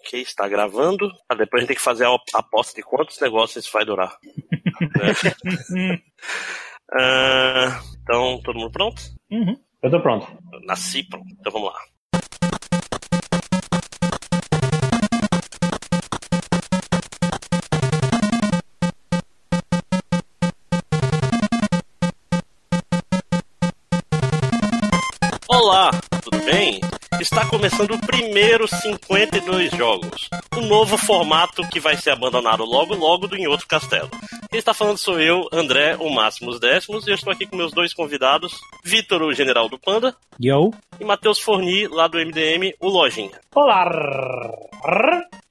Ok, está gravando. Ah, depois a gente tem que fazer a aposta de quantos negócios isso vai durar. né? Ah, então, todo mundo pronto? Uhum. Eu tô pronto. Nasci pronto. Então vamos lá. Olá, tudo bem? Está começando o primeiro 52 jogos, um novo formato que vai ser abandonado logo logo do Em Outro Castelo. Quem está falando sou eu, André, o Máximos Décimos, e eu estou aqui com meus dois convidados, Vitor, o General do Panda, Yo. e Matheus Forni, lá do MDM, o Lojinha. Olá!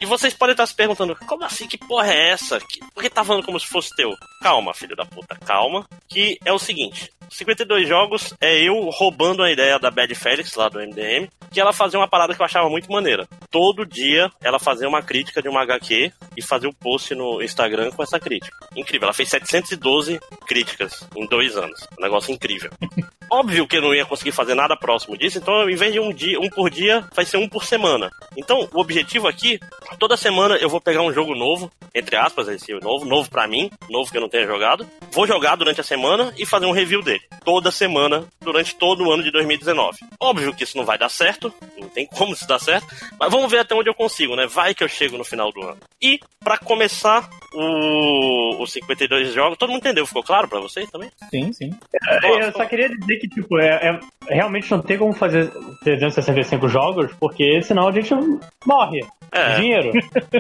E vocês podem estar se perguntando, como assim? Que porra é essa? Que- Por que tá falando como se fosse teu? Calma, filho da puta, calma. Que é o seguinte: 52 jogos é eu roubando a ideia da Bad Felix, lá do MDM, que ela fazia uma parada que eu achava muito maneira. Todo dia ela fazia uma crítica de uma HQ e fazia um post no Instagram com essa crítica. Incrível, ela fez 712 críticas em dois anos. Um negócio incrível. Óbvio que eu não ia conseguir fazer nada próximo disso, então em vez de um dia, um por dia, vai ser um por semana. Então, o objetivo aqui, toda semana eu vou pegar um jogo novo, entre aspas, esse novo, novo pra mim, novo que eu não tenha jogado. Vou jogar durante a semana e fazer um review dele. Toda semana, durante todo o ano de 2019. Óbvio que isso não vai dar certo, não tem como isso dar certo, mas vamos ver até onde eu consigo, né? Vai que eu chego no final do ano. E, pra começar o, os 52 jogos, todo mundo entendeu? Ficou claro pra vocês também? Sim, sim. Eu só queria dizer que, tipo, é, é- realmente não tem como fazer 365 jogos, porque senão a gente morre. É. Dinheiro.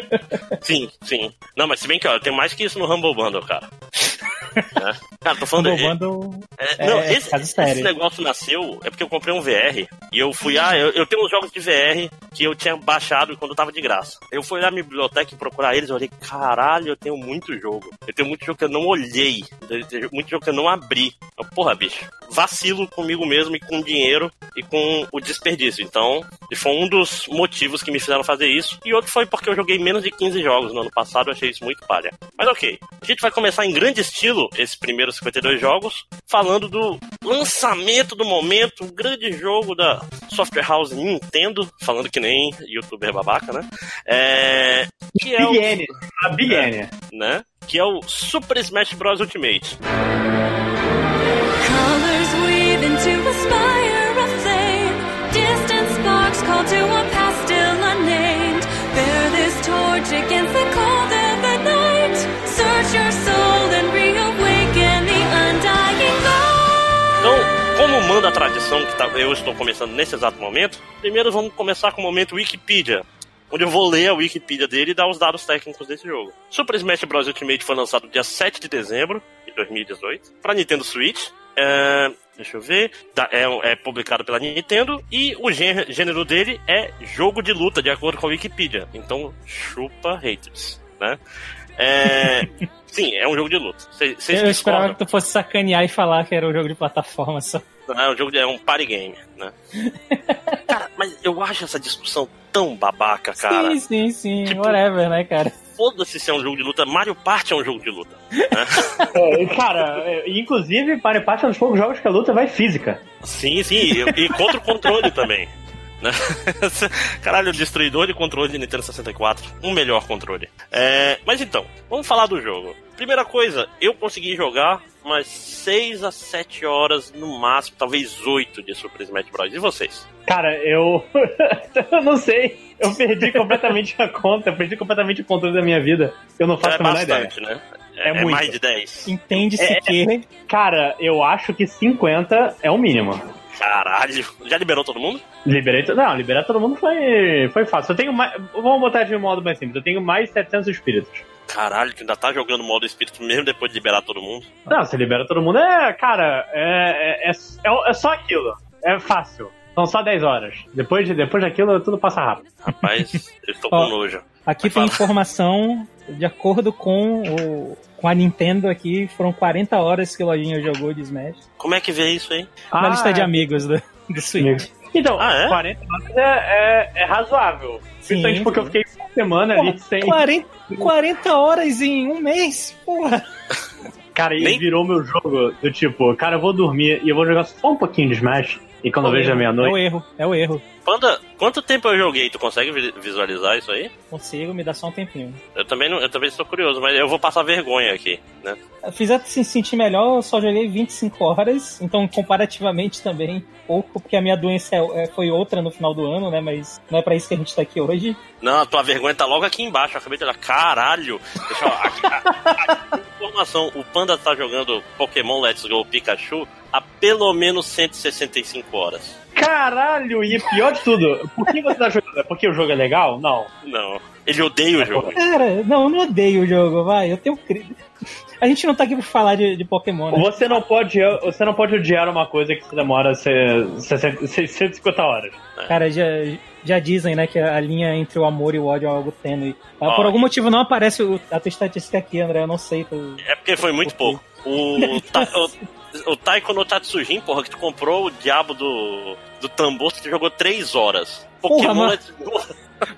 Sim, sim. Não, mas se bem que, ó, tem mais que isso no Humble Bundle, cara. Né? Cara, tô falando... Humble Bundle É, É, não, é esse, esse negócio nasceu é porque eu comprei um VR e eu fui, ah, eu, eu tenho uns jogos de VR que eu tinha baixado quando tava de graça. Eu fui lá na minha biblioteca e procurar eles, eu olhei, caralho, eu tenho muito jogo. Eu tenho muito jogo que eu não olhei, muito jogo que eu não abri. Porra, bicho, vacilo comigo mesmo e com o dinheiro e com o desperdício. Então, e foi um dos motivos que me fizeram fazer isso. E outro foi porque eu joguei menos de 15 jogos no ano passado, eu achei isso muito palha. Mas ok, a gente vai começar em grande estilo esses primeiros 52 jogos, falando do lançamento do momento, um grande jogo da Software House Nintendo, falando que nem youtuber babaca, né? É, que é o, Big N. A Big N. né? Que é o Super Smash Bros. Ultimate. Então, como manda a tradição que tá- eu estou começando nesse exato momento, primeiro vamos começar com o momento Wikipedia, onde eu vou ler a Wikipedia dele e dar os dados técnicos desse jogo. Super Smash Bros. Ultimate foi lançado dia 7 de dezembro de 2018 para Nintendo Switch. É, deixa eu ver. É, é publicado pela Nintendo e o gê- gênero dele é jogo de luta, de acordo com a Wikipedia. Então, chupa haters, né? É, sim, é um jogo de luta. Cê- Vocês Eu esperava discordam? que tu fosse sacanear e falar que era um jogo de plataforma só. É um jogo é um party game, né? cara, mas eu acho essa discussão tão babaca, cara. Sim, sim, sim. Tipo- Whatever, né, cara? Foda-se se é um jogo de luta. Mario Party é um jogo de luta. né? É, cara, é, inclusive, para parte dos poucos jogos que a luta vai física. sim, sim. E, e contra o controle também. Né? Caralho, o destruidor de controle de Nintendo 64. Um melhor controle. É, mas então, vamos falar do jogo. Primeira coisa, eu consegui jogar umas 6 a 7 horas no máximo, talvez 8 de Super Smash Bros. E vocês? Cara, eu. eu não sei. Eu perdi completamente a conta, eu perdi completamente o controle da minha vida. Eu não faço é a menor ideia. bastante, né? É É, muito. mais de 10. Entende-se É- que. Cara, eu acho que 50 é o mínimo. Caralho. Já liberou todo mundo? Liberei. Não, liberar todo mundo foi, foi fácil. Eu tenho mais. Vamos botar de um modo mais simples. Eu tenho mais de 700 espíritos. Caralho, tu ainda tá jogando modo espírito mesmo depois de liberar todo mundo? Não, você libera todo mundo. É, cara, é, é, é, é só aquilo. É fácil. São só 10 horas. Depois, de, depois daquilo, tudo passa rápido. Rapaz, eu estou Ó. com nojo. Aqui Vai tem falar. informação, de acordo com, o, com a Nintendo aqui, foram 40 horas que o Lojinha jogou de Smash. Como é que vê isso aí? na Ah, lista de é. amigos do, do Switch. Então, Ah, é? 40 horas é, é, é razoável. Sim, Principalmente porque sim. eu fiquei uma semana Porra, ali sem. 40, 40 horas em um mês? Porra. Cara, e Nem- virou meu jogo do tipo, cara, eu vou dormir e eu vou jogar só um pouquinho de Smash. E quando É eu vejo a erro, É o meia-noite. erro, é o erro. Panda, quanto tempo eu joguei? Tu consegue vi- visualizar isso aí? Consigo, me dá só um tempinho. Eu também, não, eu também estou curioso, mas eu vou passar vergonha aqui, né? Fizer se sentir melhor, eu só joguei 25 horas, então comparativamente também pouco, porque a minha doença é- é- foi outra no final do ano, né? Mas não é pra isso que a gente tá aqui hoje. Não, a tua vergonha tá logo aqui embaixo. Eu acabei de olhar. Caralho! Deixa eu. Aqui, informação: o Panda tá jogando Pokémon Let's Go Pikachu há pelo menos 165 horas. Caralho, e pior de tudo, por que você tá jogando? É porque o jogo é legal? Não. Não. Ele odeia o jogo. Cara, não, eu não odeio o jogo, vai. Eu tenho. cri- A gente não tá aqui pra falar de, de Pokémon, né? Você não pode, você não pode odiar uma coisa que demora se- 60 650 horas. Cara, já, já dizem, né, que a linha entre o amor e o ódio é algo tênue. Ah, Por algum motivo não aparece o- a tua estatística aqui, André, eu não sei. Tu... É porque foi muito pouco. O, ta, o, o Taiko no Tatsujin, porra, que tu comprou o diabo do, do tambor, que tu jogou 3 horas. Porra, Pokémon mas- Let's Go.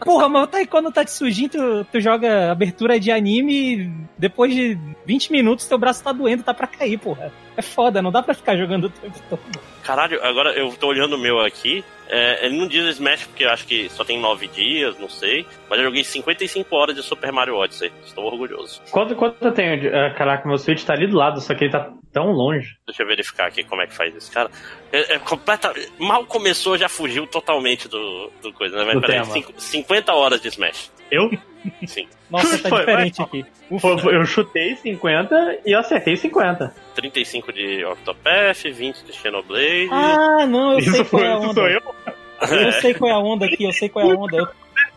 Porra, mas o Taekwondo tá te surgindo, tu, tu joga abertura de anime e depois de 20 minutos teu braço tá doendo, tá pra cair, porra. É foda, não dá pra ficar jogando o tempo todo. Caralho, agora eu tô olhando o meu aqui. É, ele não diz Smash porque eu acho que só tem 9 dias, não sei. Mas eu joguei 55 horas de Super Mario Odyssey. Estou orgulhoso. Quanto, quanto eu tenho? de- ah, caraca, meu Switch tá ali do lado, só que ele tá tão longe. Deixa eu verificar aqui como é que faz isso, cara. É, é completa... Mal começou, já fugiu totalmente do, do coisa, né? Mas Do peraí, tema. cinco- 50 horas de Smash. Eu? Sim. Nossa, tá Foi, diferente vai. aqui. Foi- Eu chutei 50 e acertei 50. 35 de Octopath, 20 de Xenoblade. Ah, não, eu sei Isso, qual foi, é a isso onda. sou eu? Eu sei qual é a onda aqui, eu sei qual é a onda. Eu,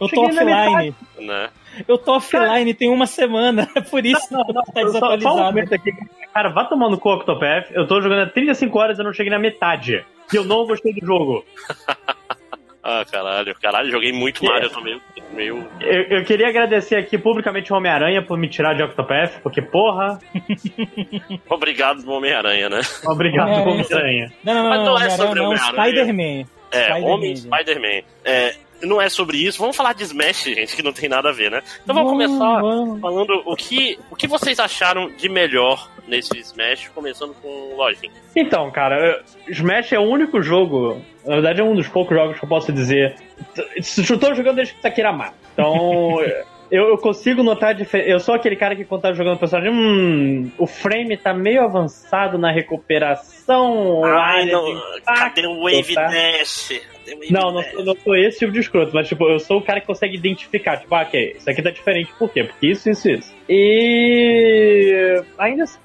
eu tô offline. né? Eu tô offline tem uma semana, é por isso Não, não, que tá só, só um desatualizado. momento aqui. Cara, vá tomando cu Octopath. Eu tô jogando há 35 horas e eu não cheguei na metade. E eu não gostei do jogo. Ah, caralho. Caralho, joguei muito Que- Mario também. Meio. Eu, eu queria agradecer aqui publicamente o Homem-Aranha por me tirar de Octopath, porque, porra, Obrigado, Homem-Aranha, né? obrigado, Homem-Aranha. Homem-Aranha. Não, não, não, Mas não, não é sobre não, Homem-Aranha. Spider-Man. É, Spider-Man, Homem gente. Spider-Man. É, não é sobre isso. Vamos falar de Smash, gente, que não tem nada a ver, né? Então vamos Vamos, começar vamos. falando o que, o que vocês acharam de melhor nesse Smash, começando com o Lojinha. Então, cara, Smash é o único jogo, na verdade é um dos poucos jogos que eu posso dizer. Eu tô jogando desde que Takira mata. Então, eu, eu consigo notar a diferença. Eu sou aquele cara que quando tá jogando o personagem, hum, o frame tá meio avançado na recuperação. Ai, área não, impacto, cadê o Wave tá? Dash? Não, não, eu não sou esse tipo de escroto, mas tipo, eu sou o cara que consegue identificar, tipo, ah, ok, isso aqui tá diferente, por quê? Porque isso, isso, isso. E ainda assim,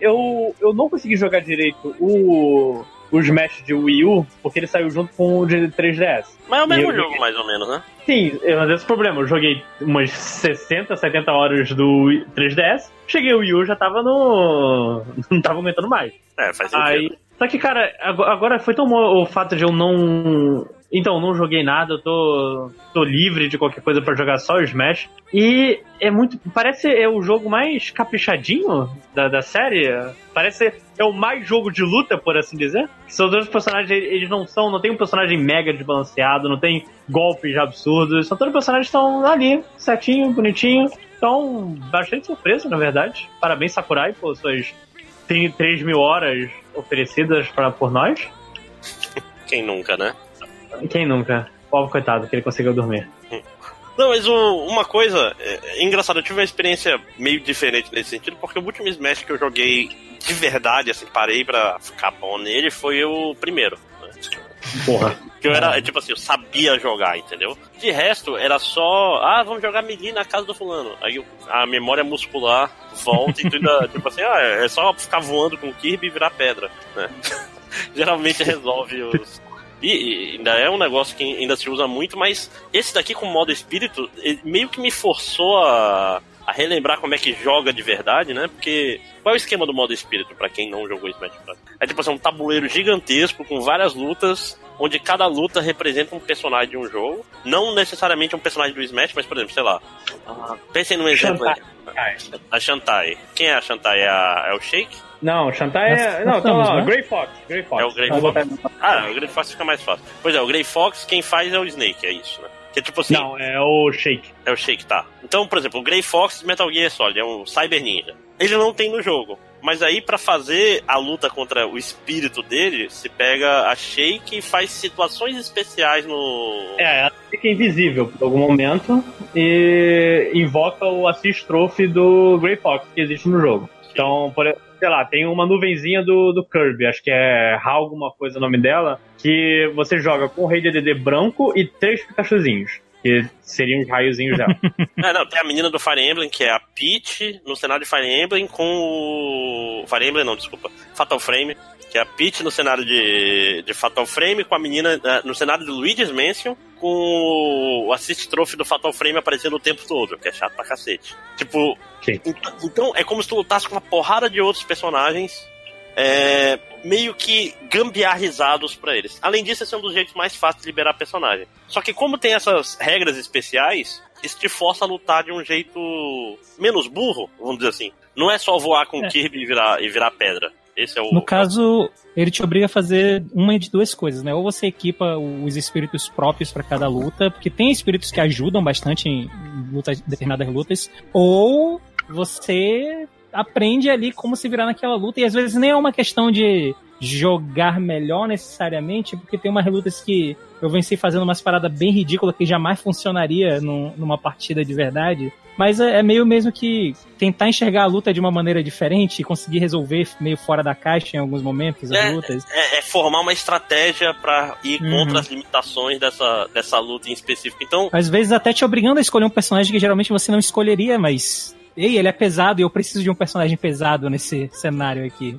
eu, eu não consegui jogar direito o, o Smash de Wii U, porque ele saiu junto com o de 3DS. Mas é o mesmo Eu- jogo, mais ou menos, né? Sim, eu- mas esse é problema, eu joguei umas 60, 70 horas do Wii- 3DS, cheguei o Wii U já tava no. não tava aguentando mais. É, faz sentido. Aí, só que, cara, ago- agora foi tão bom o fato de eu não. Então, não joguei nada, eu tô, tô livre de qualquer coisa pra jogar só o Smash. E é muito. Parece é o jogo mais caprichadinho da, da série. Parece é o mais jogo de luta, por assim dizer. São dois personagens, eles não são. Não tem um personagem mega desbalanceado, não tem golpes absurdos. São todos personagens que estão ali, certinho, bonitinho. Então, bastante surpresa, na verdade. Parabéns, Sakurai, por suas tem 3 mil horas oferecidas pra, por nós. Quem nunca, né? Quem nunca? Pobre coitado, que ele conseguiu dormir. Não, mas o- uma coisa é, é engraçado, eu tive uma experiência meio diferente nesse sentido, porque o último Smash que eu joguei de verdade, assim, parei pra ficar bom nele, foi o primeiro. Porra. Que eu era, tipo assim, eu sabia jogar, entendeu? De resto, era só, ah, vamos jogar melee na casa do fulano. Aí a memória muscular volta e tu ainda, tipo assim, ah, é só ficar voando com o Kirby e virar pedra, né? Geralmente resolve os. E, ainda é um negócio que ainda se usa muito, mas esse daqui com modo espírito, meio que me forçou a, a relembrar como é que joga de verdade, né? Porque qual é o esquema do modo espírito, pra quem não jogou Smash Bros? É tipo assim, um tabuleiro gigantesco com várias lutas, onde cada luta representa um personagem de um jogo. Não necessariamente um personagem do Smash, mas, por exemplo, sei lá. ah, pensem num exemplo aí. A Shantai. Quem é a Shantai? É, a- é o Shake? Não, Shantai é. Não, nós então, estamos, ó, né? Grey Fox. Grey Fox. É o Grey Fox. Ah, o Grey Fox fica mais fácil. Pois é, o Grey Fox, quem faz é o Snake, é isso, né? Que é tipo assim, Não, é o Shake. é o Shake, tá. Então, por exemplo, o Grey Fox Metal Gear Solid é um Cyber Ninja. Ele não tem no jogo. Mas aí, pra fazer a luta contra o espírito dele, se pega a Shake e faz situações especiais no. É, ela fica invisível por algum momento e invoca o Assist Trophy do Grey Fox que existe no jogo. Então, por, sei lá, tem uma nuvenzinha do, do Kirby, acho que é Hal alguma coisa o nome dela, que você joga com o Rei DDD branco e três Pikachuzinhos. Que seriam os raiozinhos dela. É, não, tem a menina do Fire Emblem, que é a Peach, no cenário de Fire Emblem, com o. Fire Emblem não, desculpa. Fatal Frame, que é a Peach no cenário de, de Fatal Frame, com a menina eh, no cenário de Luigi's Mansion, com o Assist Trophy do Fatal Frame aparecendo o tempo todo, que é chato pra cacete. Tipo, Sim. ent- então é como se tu lutasse com uma porrada de outros personagens. é, meio que gambiarrizados pra eles. Além disso, esse é um dos jeitos mais fáceis de liberar personagem. Só que como tem essas regras especiais, isso te força a lutar de um jeito menos burro, vamos dizer assim. Não é só voar com o É. Kirby e virar, e virar pedra. Esse é o. No caso, ele te obriga a fazer uma de duas coisas, né? Ou você equipa os espíritos próprios pra cada luta, porque tem espíritos que ajudam bastante em lutas, determinadas lutas, ou você aprende ali como se virar naquela luta, e às vezes nem é uma questão de jogar melhor necessariamente, porque tem umas lutas que eu venci fazendo umas paradas bem ridículas que jamais funcionaria num- numa partida de verdade. Mas é, é meio mesmo que tentar enxergar a luta de uma maneira diferente e conseguir resolver meio fora da caixa em alguns momentos as É, lutas. É, é formar uma estratégia pra ir Uhum. contra as limitações dessa, dessa luta em específico. Então, Às vezes até te obrigando a escolher um personagem que geralmente você não escolheria, mas. Ei, ele é pesado e eu preciso de um personagem pesado nesse cenário aqui.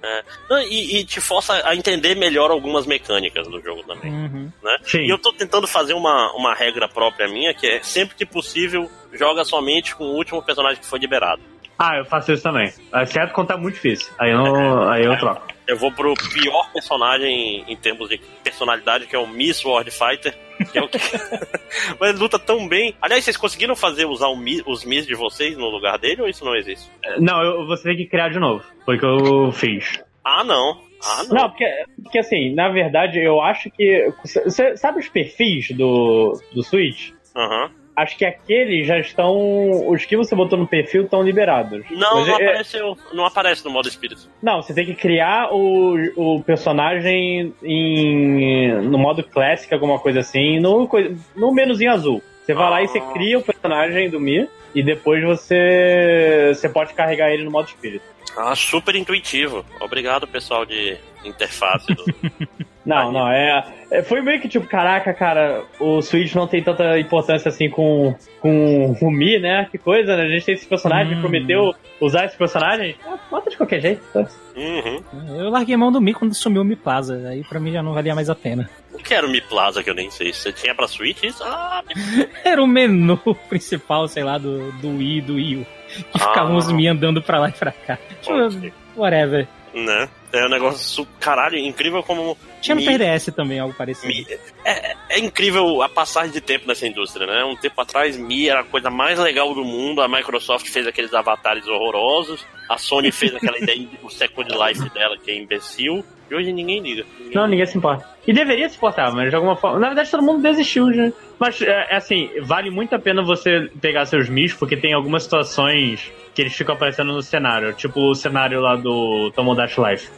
não, e, e te força a entender melhor algumas mecânicas do jogo também. Uhum. né? E eu tô tentando fazer uma, uma regra própria minha, que é sempre que possível, joga somente com o último personagem que foi liberado. Ah, eu faço isso também. Exceto quando tá muito difícil. Aí eu, aí eu troco. Eu vou pro pior personagem em termos de personalidade, que é o Miss Sword Fighter. Que é o que... Mas ele luta tão bem. Aliás, vocês conseguiram fazer usar o Mi- os Miss de vocês no lugar dele ou isso não existe? Não, eu, você tem que criar de novo. Foi o que eu fiz. Ah, não. Ah, não. Não, porque, porque assim, na verdade, eu acho que. Você sabe os perfis do, do Switch? Aham. Acho que aqueles já estão. Os que você botou no perfil estão liberados. Não, Mas não, é- apareceu, não aparece no modo espírito. Não, você tem que criar o, o personagem em, no modo clássico, alguma coisa assim, no, no menuzinho azul. Você vai lá e você Ah. cria o personagem do Mi e depois você, você pode carregar ele no modo espírito. Ah, super intuitivo. Obrigado, pessoal de interface. Do... Não, não, é, é- Foi meio que tipo, caraca, cara, o Switch não tem tanta importância assim com, com o Mi, né? Que coisa, né? A gente tem esse personagem, Hum. prometeu usar esse personagem. Ah, bota de qualquer jeito. tá? uhum. Eu larguei mão do Mi quando sumiu o Mi Plaza. Aí pra mim já não valia mais a pena. O que era o Mi Plaza que eu nem sei? Você tinha pra Switch isso? Ah, Era o menu principal, sei lá, do, do Wii e do Wii U. Que Ah. ficavam os Mi andando pra lá e pra cá. Tipo, Ok. whatever. Né? É um negócio caralho, incrível como. Tinha no Mi- 3DS também algo parecido. Mi- é, é incrível a passagem de tempo nessa indústria, né? Um tempo atrás, Mi era a coisa mais legal do mundo. A Microsoft fez aqueles avatares horrorosos. A Sony fez aquela ideia do Second Life dela, que é imbecil. E hoje ninguém liga. Ninguém Não, ninguém se importa. E deveria se importar, mas de alguma forma. Na verdade, todo mundo desistiu já. Mas, é, é assim, vale muito a pena você pegar seus Mis, porque tem algumas situações que eles ficam aparecendo no cenário. Tipo o cenário lá do Tomodachi Life.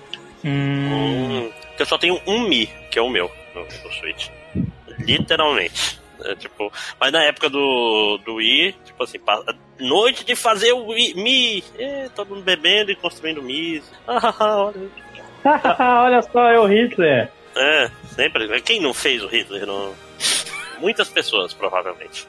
Hum, Hum, que eu só tenho um Mi, que é o meu, no, no Switch. Literalmente. É, tipo, mas na época do, do Wii, tipo assim, noite de fazer o Wii, Mi, é, todo mundo bebendo e construindo Mi. Ah, olha. Olha só, é o Hitler. É, sempre. Quem não fez o Hitler? Não? Muitas pessoas, provavelmente.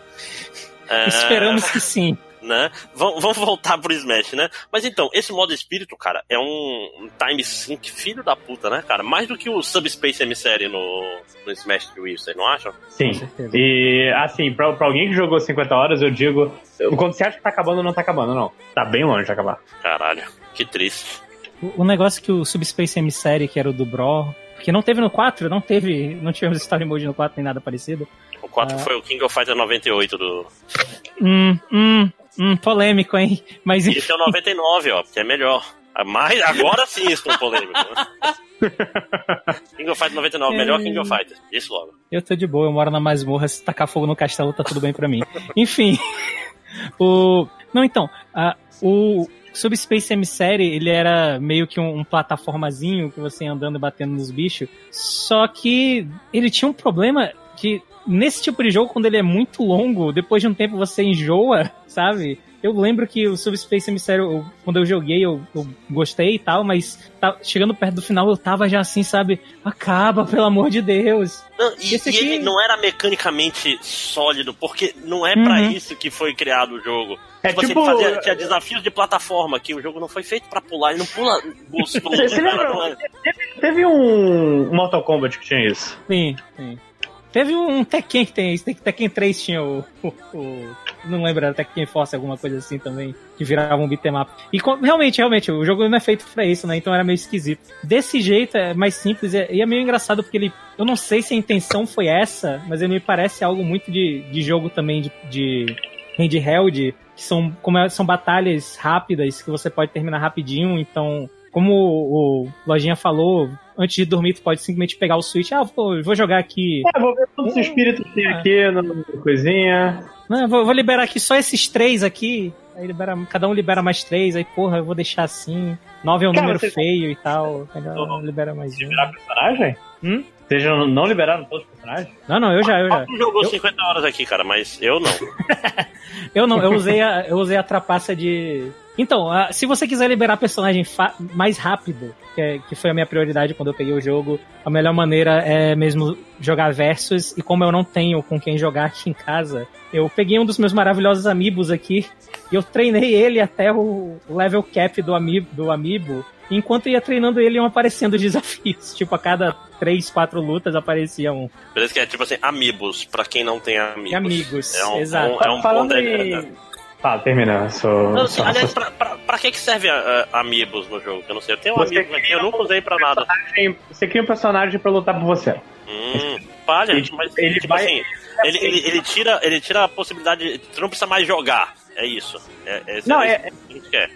É, esperamos que sim. Né? Vamos, vamos voltar pro Smash, né? Mas então, esse modo espírito, cara, é um, time sync filho da puta, né, cara? Mais do que o Subspace Emissary no, no Smash Wii, vocês não acham? Sim. certeza. E, assim, pra, pra alguém que jogou 50 horas, eu digo. Quando você acha que tá acabando, não tá acabando, não. Tá bem longe de acabar. Caralho, que triste. O, o negócio que o Subspace Emissary, que era o do Bro, que não teve no 4, não teve, não tivemos Story Mode no 4 nem nada parecido. O 4 Ah. foi o King of Fighters 98 do. Hum, hum, hum, polêmico, hein? Mas E esse é o 99, ó, que é melhor. Ah, Mas agora sim estou polêmico. Né? King of Fighters 99, melhor King of Fighters. Isso logo. Eu tô de boa, eu moro na masmorra, se tacar fogo no castelo tá tudo bem pra mim. Enfim. o. Não, então, a- o Subspace Emissary, ele era meio que um, um plataformazinho que você ia andando e batendo nos bichos. Só que ele tinha um problema que nesse tipo de jogo, quando ele é muito longo, depois de um tempo você enjoa, sabe? Eu lembro que o Subspace Emissary, quando eu joguei, eu, eu gostei e tal, mas tá- chegando perto do final eu tava já assim, sabe? Acaba, pelo amor de Deus. Não, e, e aqui- ele não era mecanicamente sólido, porque não é pra Uhum. isso que foi criado o jogo. É tipo, assim, tipo- fazia, tinha desafios de plataforma, que o jogo não foi feito pra pular, ele não pula gostoso. Você, você lembra? Teve, teve um Mortal Kombat que tinha isso. Sim, sim. Teve um Tekken que tem isso, Tekken 3 tinha o, o- o- não lembro, era Tekken Force, alguma coisa assim também, que virava um beat'em. E realmente, realmente, o jogo não é feito pra isso, né, então era meio esquisito. Desse jeito é mais simples é- e é meio engraçado porque ele, eu não sei se a intenção foi essa, mas ele me parece algo muito de, de jogo também de, de handheld, que são, como é- são batalhas rápidas, que você pode terminar rapidinho, então como o Lojinha falou, antes de dormir, tu pode simplesmente pegar o Switch. Ah, vou, vou jogar aqui. É, vou ver quantos espíritos tem aqui no coisinha. Não, vou, vou liberar aqui só esses três aqui. Aí libera, cada um libera mais três. Aí, porra, eu vou deixar assim. Nove é um Cara, número feio e tal. Melhor Não. libera mais um. Liberar personagem? Hum? Não não liberaram todos os Não, não, eu já, eu já. Tu jogou Eu- 50 horas aqui, cara, mas eu não. Eu não, eu usei a, eu usei a trapaça de. Então, se você quiser liberar personagem mais rápido, que, é- que foi a minha prioridade quando eu peguei o jogo, a melhor maneira é mesmo jogar versus. E como eu não tenho com quem jogar aqui em casa, eu peguei um dos meus maravilhosos amigos aqui e eu treinei ele até o level cap do, ami do amiibo. Enquanto ia treinando ele, iam aparecendo desafios. Tipo, a cada três, quatro lutas aparecia um. Beleza que é tipo assim, amigos, pra quem não tem amigos. Amigos, É um, exato. é um, é um Falando ponto- em... Tá, termina. Sou, Não, sou- aliás, sou- pra, pra, pra que que serve a, a Amiibos no jogo? Eu não sei. Eu tenho um Você amigo aqui, eu nunca usei pra nada. Você cria um personagem pra lutar por você. Hum, palha, Ele- mas ele tipo vai- assim, ele, ele, ele tira, ele tira a possibilidade. Tu não precisa mais jogar. É isso. É, é, Não, é, é-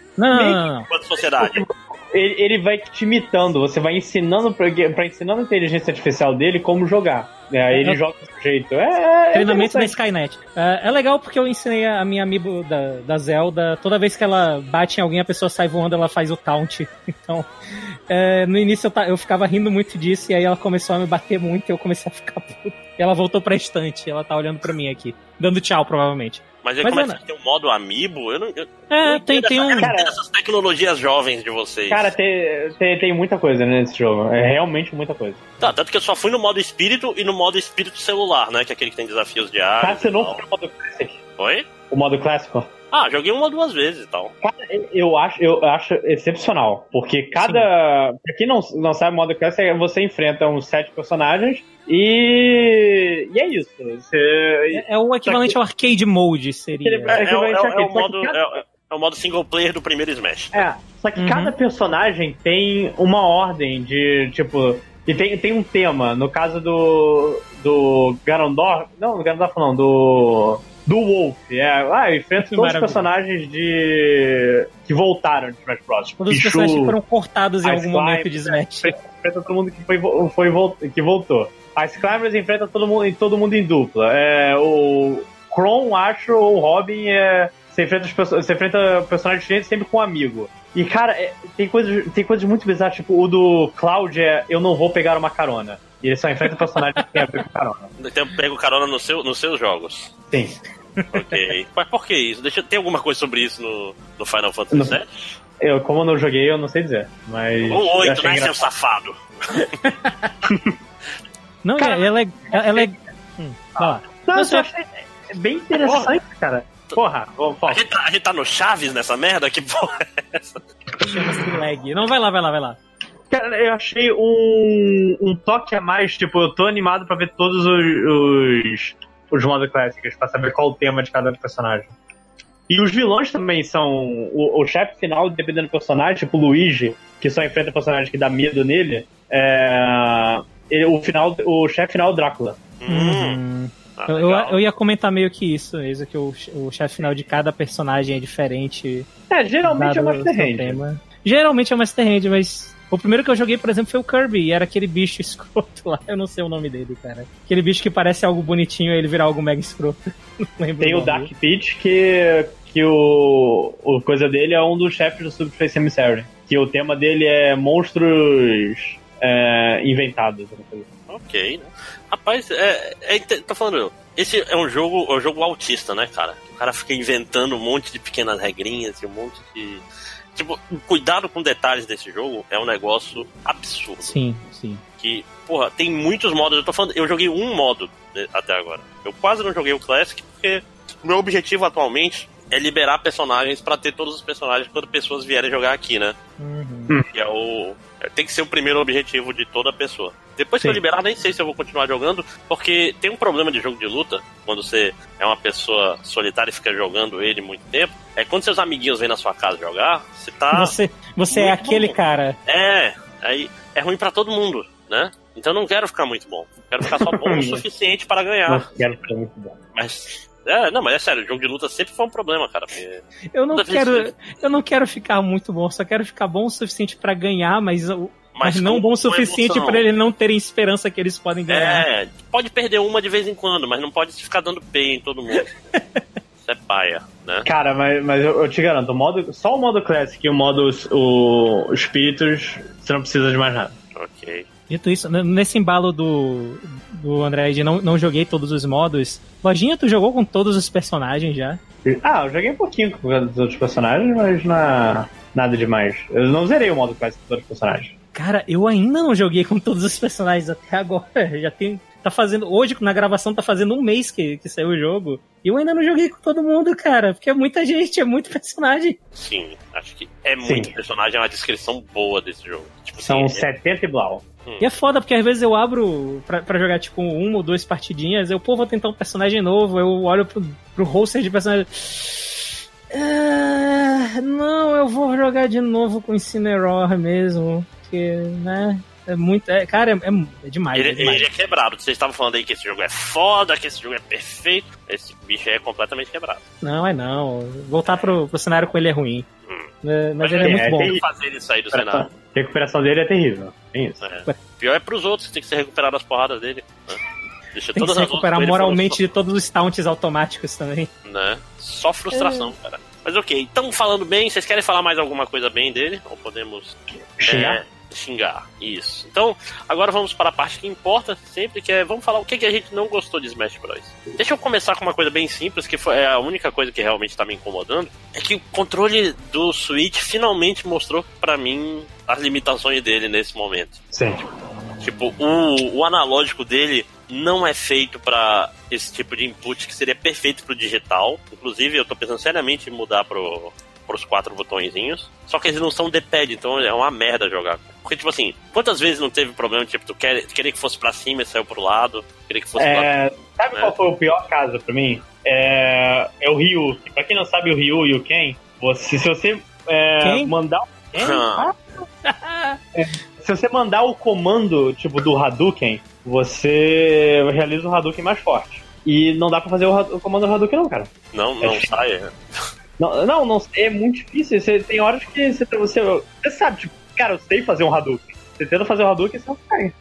sociedade. Ele, ele vai te imitando, você vai ensinando pra ensinando a inteligência artificial dele como jogar. É, aí ele É. joga do jeito. É, é Treinamento da. Skynet. É, é legal porque eu ensinei a minha amigo da, da Zelda, toda vez que ela bate em alguém, a pessoa sai voando, ela faz o taunt. Então, é, no início eu, eu ficava rindo muito disso, e aí ela começou a me bater muito e eu comecei a ficar puto. E ela voltou pra estante, ela tá olhando pra mim aqui, dando tchau, provavelmente. Mas aí Mas, começa a ter um modo amiibo. Eu não, eu É, não tem, tem essa- um. entendo essas tecnologias jovens de vocês. Cara, tem, tem, tem muita coisa nesse jogo. É realmente muita coisa. Tá, tanto que eu só fui no modo espírito e no modo espírito celular, né? Que é aquele que tem desafios diários. Cara, você não foi no modo Classic? Oi? O modo clássico? Ah, joguei uma ou duas vezes e tal. Cara, eu acho, eu acho excepcional. Porque cada. Pra quem não, não sabe, o modo Classic é você enfrenta uns sete personagens e. E é isso. Você. É, é o equivalente ao arcade mode, seria. É, é, que é, é que o que modo, cada- é, é o modo single player do primeiro Smash. É, só que Uhum. cada personagem tem uma ordem de, tipo. E tem, tem um tema. No caso do. Do Ganondorf. Não, do Ganondorf não, do. Do Wolf. É, ah, Que todos os maravilha. personagens de. que voltaram de Smash Bros. Todos os personagens que foram cortados em algum momento Climber, de Smash. enfrenta todo mundo que, foi, foi, que voltou. As Climbers enfrenta todo mundo, todo mundo em dupla. É, o Kron, acho, ou o Robin, é, você, enfrenta você enfrenta personagens diferentes sempre com um amigo. E, cara, é, tem, coisas, tem coisas muito bizarras, tipo o do Cloud é Eu não vou pegar uma carona. E ele só enfrenta personagens que tem a ver com carona. Então eu pego carona no seu, nos seus jogos. Sim. Ok. Mas por que isso? Deixa ter alguma coisa sobre isso no, no Final Fantasy VII? Eu, como eu não joguei, eu não sei dizer. Mas. Oito, achei né, seu safado? Não, Cara, ela é. Ela é. Hum, vai lá. Não, Não, eu achei bem interessante, cara. Porra, ô, A Paulo. gente, tá, a gente tá no Chaves nessa merda? Que porra é essa? Chama-se lag. Não, vai lá, vai lá, vai lá. Cara, eu achei um, um toque a mais, tipo, eu tô animado pra ver todos os, os, os modos clássicos, pra saber qual o tema de cada personagem. E os vilões também são. O, o chefe final, dependendo do personagem, tipo o Luigi, que só enfrenta personagem que dá medo nele, é. Ele- o final, o chefe final é o Drácula. Hum, Uhum. ah, Eu, eu, ia comentar meio que isso, isso que o, o chefe final de cada personagem é diferente. É, geralmente é Master o seu Hand. tema. Geralmente é Master Hand, mas o primeiro que eu joguei, por exemplo, foi o Kirby, e era aquele bicho escroto lá. Eu não sei o nome dele, cara. Aquele bicho que parece algo bonitinho e ele virar algo mega escroto. Não lembro Tem o nome. Dark Pit, que, que o, o coisa dele é um dos chefes do Subspace Emissary. Que o tema dele é monstros é, coisa assim. Ok, né? Rapaz, é, é, tô falando, esse é um jogo, é um jogo autista, né, cara? O cara fica inventando um monte de pequenas regrinhas e um monte de. Tipo, o cuidado com detalhes desse jogo é um negócio absurdo. Sim, sim. Que, porra, tem muitos modos. Eu tô falando, eu joguei um modo de- até agora. Eu quase não joguei o Classic porque o meu objetivo atualmente é liberar personagens pra ter todos os personagens quando pessoas vierem jogar aqui, né? Uhum. Que é o. Tem que ser o primeiro objetivo de toda pessoa. Depois que eu Sim. liberar, nem sei se eu vou continuar jogando, porque tem um problema de jogo de luta, quando você é uma pessoa solitária e fica jogando ele muito tempo, é quando seus amiguinhos vêm na sua casa jogar, você tá. Você, você é aquele bom. cara. É, aí é ruim pra todo mundo, né? Então eu não quero ficar muito bom. Quero ficar só bom o suficiente para Não ganhar. quero ficar muito bom. Mas. É, não, mas é sério, o jogo de luta sempre foi um problema, cara. porque- Eu não quero, eu não quero ficar muito bom, só quero ficar bom o suficiente pra ganhar, mas, o- mas, não com- bom o suficiente pra eles não terem esperança que eles podem ganhar. É, pode perder uma de vez em quando, mas não pode ficar dando P em todo mundo. Isso é paia, né? Cara, mas, mas eu, eu te garanto, o modo, só o modo Classic e o modo o, Espíritos, você não precisa de mais nada. Ok. Dito isso, nesse embalo do, do André de não, não joguei todos os modos, Lojinha, tu jogou com todos os personagens já? Ah, eu joguei um pouquinho com os outros personagens, mas na, nada demais. Eu não zerei o modo Classic com todos os personagens. Cara, eu ainda não joguei com todos os personagens até agora. Já tem. Tá fazendo. Hoje, na gravação, tá fazendo um mês que, que saiu o jogo. E eu ainda não joguei com todo mundo, cara. Porque é muita gente, é muito personagem. Sim, acho que é muito Sim. personagem, é uma descrição boa desse jogo. Tipo, São assim, é- 70 e blau. E é foda, porque às vezes eu abro pra, pra jogar, tipo, uma ou duas partidinhas, eu, pô, vou tentar um personagem novo, eu olho pro, pro roster de personagem. Ah, não, eu vou jogar de novo com Incineroar mesmo. Porque, né? É muito. É, cara, é, é- é demais. Ele, é demais. ele é quebrado. Vocês estavam falando aí que esse jogo é foda, que esse jogo é perfeito. Esse bicho é completamente quebrado. Não, é não. Voltar pro, pro cenário com ele é ruim. É, mas ele é é, muito é, bom. tem- Como fazer ele sair do Recuperação, cenário? recuperação dele é terrível. Tem isso. É. Pior é pros outros, que tem que se recuperar das porradas dele. né? Deixa Tem que se recuperar moralmente de todos os taunts automáticos também. né? Só frustração, É. cara. Mas ok, então falando bem, vocês querem falar mais alguma coisa bem dele? Ou podemos Xingar? é, xingar? Isso. Então, agora vamos para a parte que importa sempre, que é vamos falar o que, que a gente não gostou de Smash Bros. Deixa eu começar com uma coisa bem simples, que foi é a única coisa que realmente tá me incomodando, é que o controle do Switch finalmente mostrou pra mim as limitações dele nesse momento. Sim. Tipo, o, o analógico dele não é feito pra esse tipo de input que seria perfeito pro digital. Inclusive, eu tô pensando seriamente em mudar pro, pros quatro botõezinhos. Só que eles não são D-pad, então é uma merda jogar. Porque, tipo assim, quantas vezes não teve problema, tipo, tu quer, queria que fosse pra cima e saiu pro lado, queria que fosse. É, sabe É. qual foi o pior caso pra mim? É, é o Ryu. Pra quem não sabe o Ryu e o Ken, você, se você é, mandar. Ah, Se você mandar o comando, tipo, do Hadouken, você realiza o Hadouken mais forte. E não dá pra fazer o, o comando do Hadouken, não, cara. não, não sai. Não, não, não, é muito difícil. Você, tem horas que você, você, você sabe, tipo, cara, eu sei fazer um Hadouken. Você tenta fazer o Hadouken, você não cai.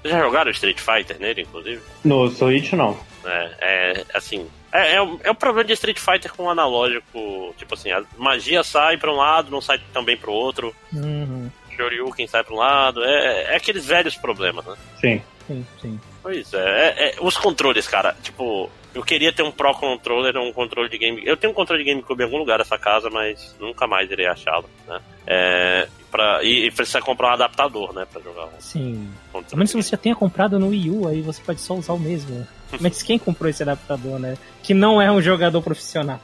Vocês já jogaram Street Fighter nele, inclusive? No Switch, não. É, é assim. É, é, o, é o problema de Street Fighter com o analógico. Tipo assim, a magia sai pra um lado, não sai também pro outro. Uhum. Shoryuken sai pra um lado. É, é aqueles velhos problemas, né? Sim. Sim, sim. Pois é, é, é, Os controles, cara. Tipo, eu queria ter um Pro Controller, um controle de game. Eu tenho um controle de GameCube em algum lugar dessa casa, mas nunca mais irei achá-lo, né? É, pra, e, e precisa comprar um adaptador, né? Pra jogar um Sim. A controle. menos que você já tenha comprado no Wii U, aí você pode só usar o mesmo. Mas quem comprou esse adaptador, né? Que não é um jogador profissional.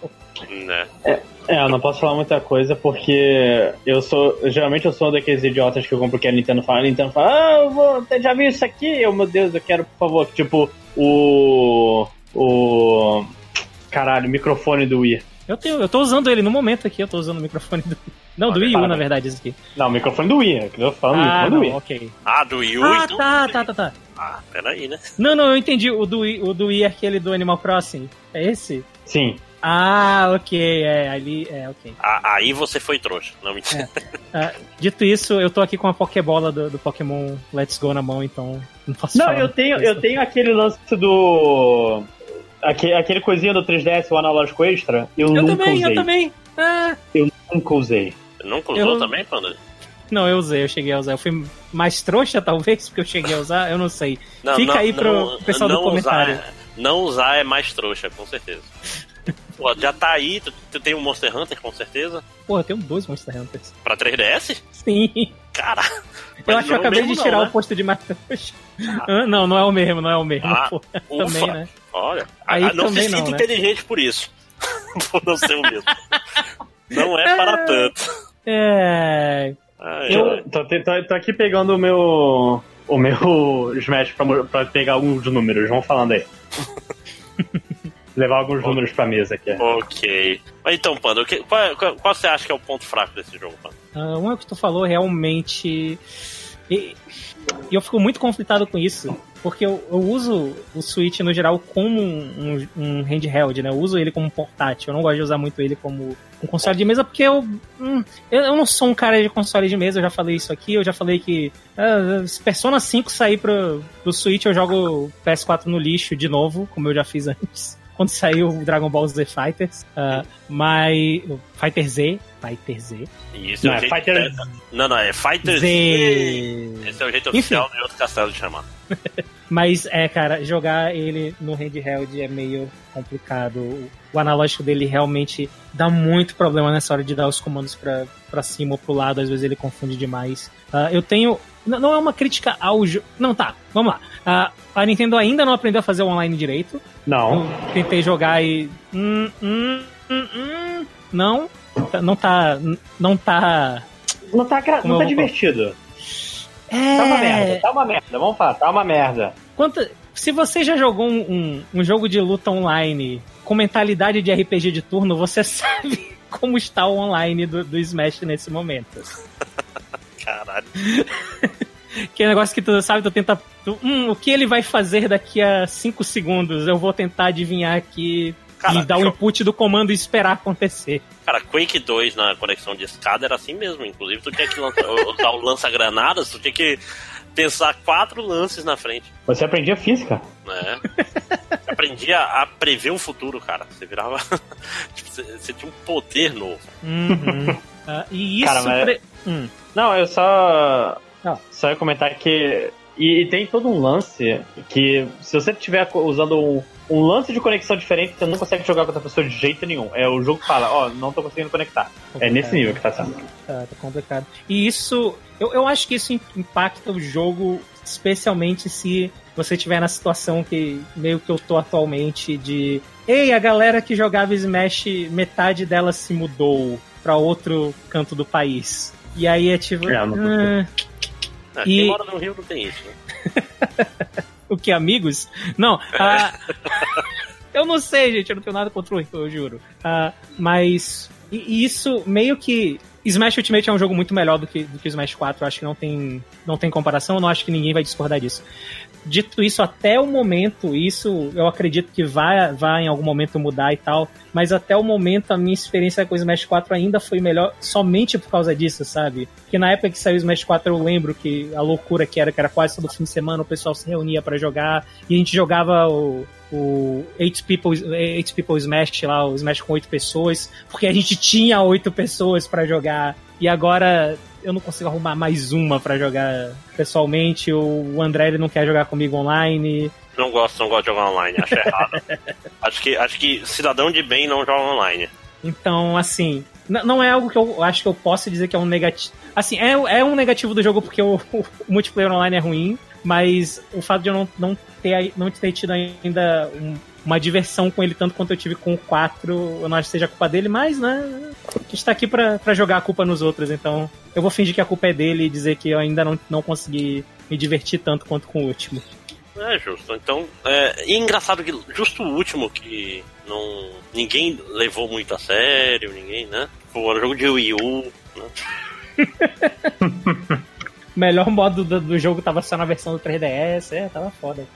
Né? É, eu não posso falar muita coisa porque eu sou. Geralmente eu sou daqueles idiotas que eu compro que a Nintendo fala. A Nintendo fala, ah, eu vou. Já vi isso aqui? Eu, meu Deus, eu quero, por favor. Tipo, o. O. Caralho, o microfone do Wii. Eu, tenho, eu tô usando ele no momento aqui, eu tô usando o microfone do. Não, do Wii U, na verdade, isso aqui. Não, o microfone do Wii. é que Eu tô falando Ah, do microfone do não, Wii. ok. Ah, do Wii U, Ah, então? tá, tá, tá, tá. Ah, peraí, né? Não, não, eu entendi. O do Wii, o do Wii é aquele do Animal Crossing. É esse? Sim. Ah, ok, é, ali, é, ok. Ah, aí você foi trouxa. Não mentira. Ah, dito isso, eu tô aqui com a Pokébola do, do Pokémon Let's Go na mão, então não posso Não, falar eu tenho, eu tenho aquele lance do. Aquele, aquele coisinha do 3DS, o analógico extra, eu, Eu nunca também, usei. eu também. Ah, Nunca usei. Você nunca usou Eu- também, Panda? não, eu usei, eu cheguei a usar. Eu fui mais trouxa, talvez, porque eu cheguei a usar, eu não sei. Não, Fica não, aí pro não- pessoal do comentário. Usar, não usar é mais trouxa, com certeza. Pô, já tá aí, tu, tu tem um Monster Hunter, com certeza. Porra, eu tenho dois Monster Hunters. Pra 3DS? Sim. Cara. Eu acho que eu não acabei mesmo de não, tirar né? o posto de mais trouxa. Ah, Não, não é o mesmo, não é o mesmo. Ah, porra. ufa. Também, né? Olha, Aí ah, não se sinta né? inteligente por isso. por não ser o mesmo. Não é para tanto. É. Ai, Eu-. Tô, tô- tô- aqui pegando o meu. O meu Smash pra, pra pegar alguns números. Vamos falando aí. Levar alguns números pra mesa aqui. Ok. Mas então, Panda, o que- qual, qual- qual você acha que é o ponto fraco desse jogo, Panda? Ah, uma que tu falou realmente. E e eu fico muito conflitado com isso, porque eu, eu uso o Switch no geral como um, um- um handheld, né? Eu uso ele como portátil. Eu não gosto de usar muito ele como um console de mesa, porque eu, hum, eu, não sou um cara de console de mesa. Eu já falei isso aqui. Eu já falei que ah, se Persona 5 sair pro, pro Switch, eu jogo o PS4 no lixo de novo, como eu já fiz antes. Quando saiu o Dragon Ball Z Fighters, Ah, mas. Fighter Z, Fighter Z. E esse Não, é é Fighter Não, não, é Fighter Z. Esse é o jeito Enfim. oficial de outro castelo de chamar. Mas é, cara, jogar ele no handheld é meio complicado. O analógico dele realmente dá muito problema nessa hora de dar os comandos pra, pra cima ou pro lado, às vezes ele confunde demais. Ah, eu tenho. n- Não é uma crítica ao jogo. Não, tá, vamos lá. Ah, a Nintendo ainda não aprendeu a fazer o online direito. Não. Eu tentei jogar e. Hum, hum, hum, hum, não. Tá- Não tá. Não tá. Não tá, não tá vou- divertido. É. Tá uma merda, tá uma merda. Vamos falar, tá uma merda. Quanto- se você já jogou um, um, um jogo de luta online com mentalidade de RPG de turno, você sabe como está o online do, do Smash nesse momento. Caralho. Que é um negócio que tu sabe, tu tenta. tu- hum, o que ele vai fazer daqui a 5 segundos? Eu vou tentar adivinhar aqui Cara, e dar o input do comando e esperar acontecer. Cara, Quake 2 na conexão de escada era assim mesmo. Inclusive, tu tinha que lança- usar o lança-granadas, tu tinha que pensar quatro lances na frente. Você aprendia física? né? Você aprendia a prever o futuro, cara. Você virava. tipo, você, você tinha um poder novo. Uhum. Ah, e isso. Cara, mas- pre- Hum. Não, eu só. Ah. Só ia comentar que. E, e tem todo um lance que, se você estiver usando um, um lance de conexão diferente, você não consegue jogar com outra pessoa de jeito nenhum. É o jogo que fala, ó, não tô conseguindo conectar. É nesse nível que tá sendo. Tá, tá complicado. E isso, eu, eu acho que isso im- impacta o jogo, especialmente se você estiver na situação que meio que eu tô atualmente de. Ei, a galera que jogava Smash, metade dela se mudou pra outro canto do país. E aí é tipo. É, "Ah, É, E- Quem mora no Rio não tem isso, né? o que, amigos? Não. ah, eu não sei, gente, eu não tenho nada contra o Rio, eu juro. Ah, mas isso meio que. Smash Ultimate é um jogo muito melhor do que, do que Smash 4, eu acho que não tem, não tem comparação, eu não acho que ninguém vai discordar disso. Dito isso, até o momento, isso eu acredito que vai, vai em algum momento mudar e tal, mas até o momento a minha experiência com o Smash 4 ainda foi melhor somente por causa disso, sabe? Que na época que saiu o Smash 4 eu lembro que a loucura que era, que era quase todo fim de semana o pessoal se reunia pra jogar e a gente jogava o, o 8 people, Eight people Smash lá, o Smash com 8 pessoas, porque a gente tinha 8 pessoas pra jogar e agora eu não consigo arrumar mais uma pra jogar pessoalmente. O André ele não quer jogar comigo online. Não gosto, não gosto de jogar online, acho errado. acho, que, acho que cidadão de bem não joga online. Então, assim, não é algo que eu acho que eu posso dizer que é um negativo. Assim, é, é um negativo do jogo porque o, o multiplayer online é ruim, mas o fato de eu não, não, ter, não ter tido ainda um- uma diversão com ele tanto quanto eu tive com o 4, eu não acho que seja culpa dele, mas, né, a gente tá aqui pra, pra jogar a culpa nos outros, então eu vou fingir que a culpa é dele e dizer que eu ainda não, não consegui me divertir tanto quanto com o último. É justo. Então, é, e engraçado que justo o último que não ninguém levou muito a sério, ninguém, né? Foi um jogo de Wii U, né? O melhor modo do, do jogo tava só na versão do 3DS, é, tava foda.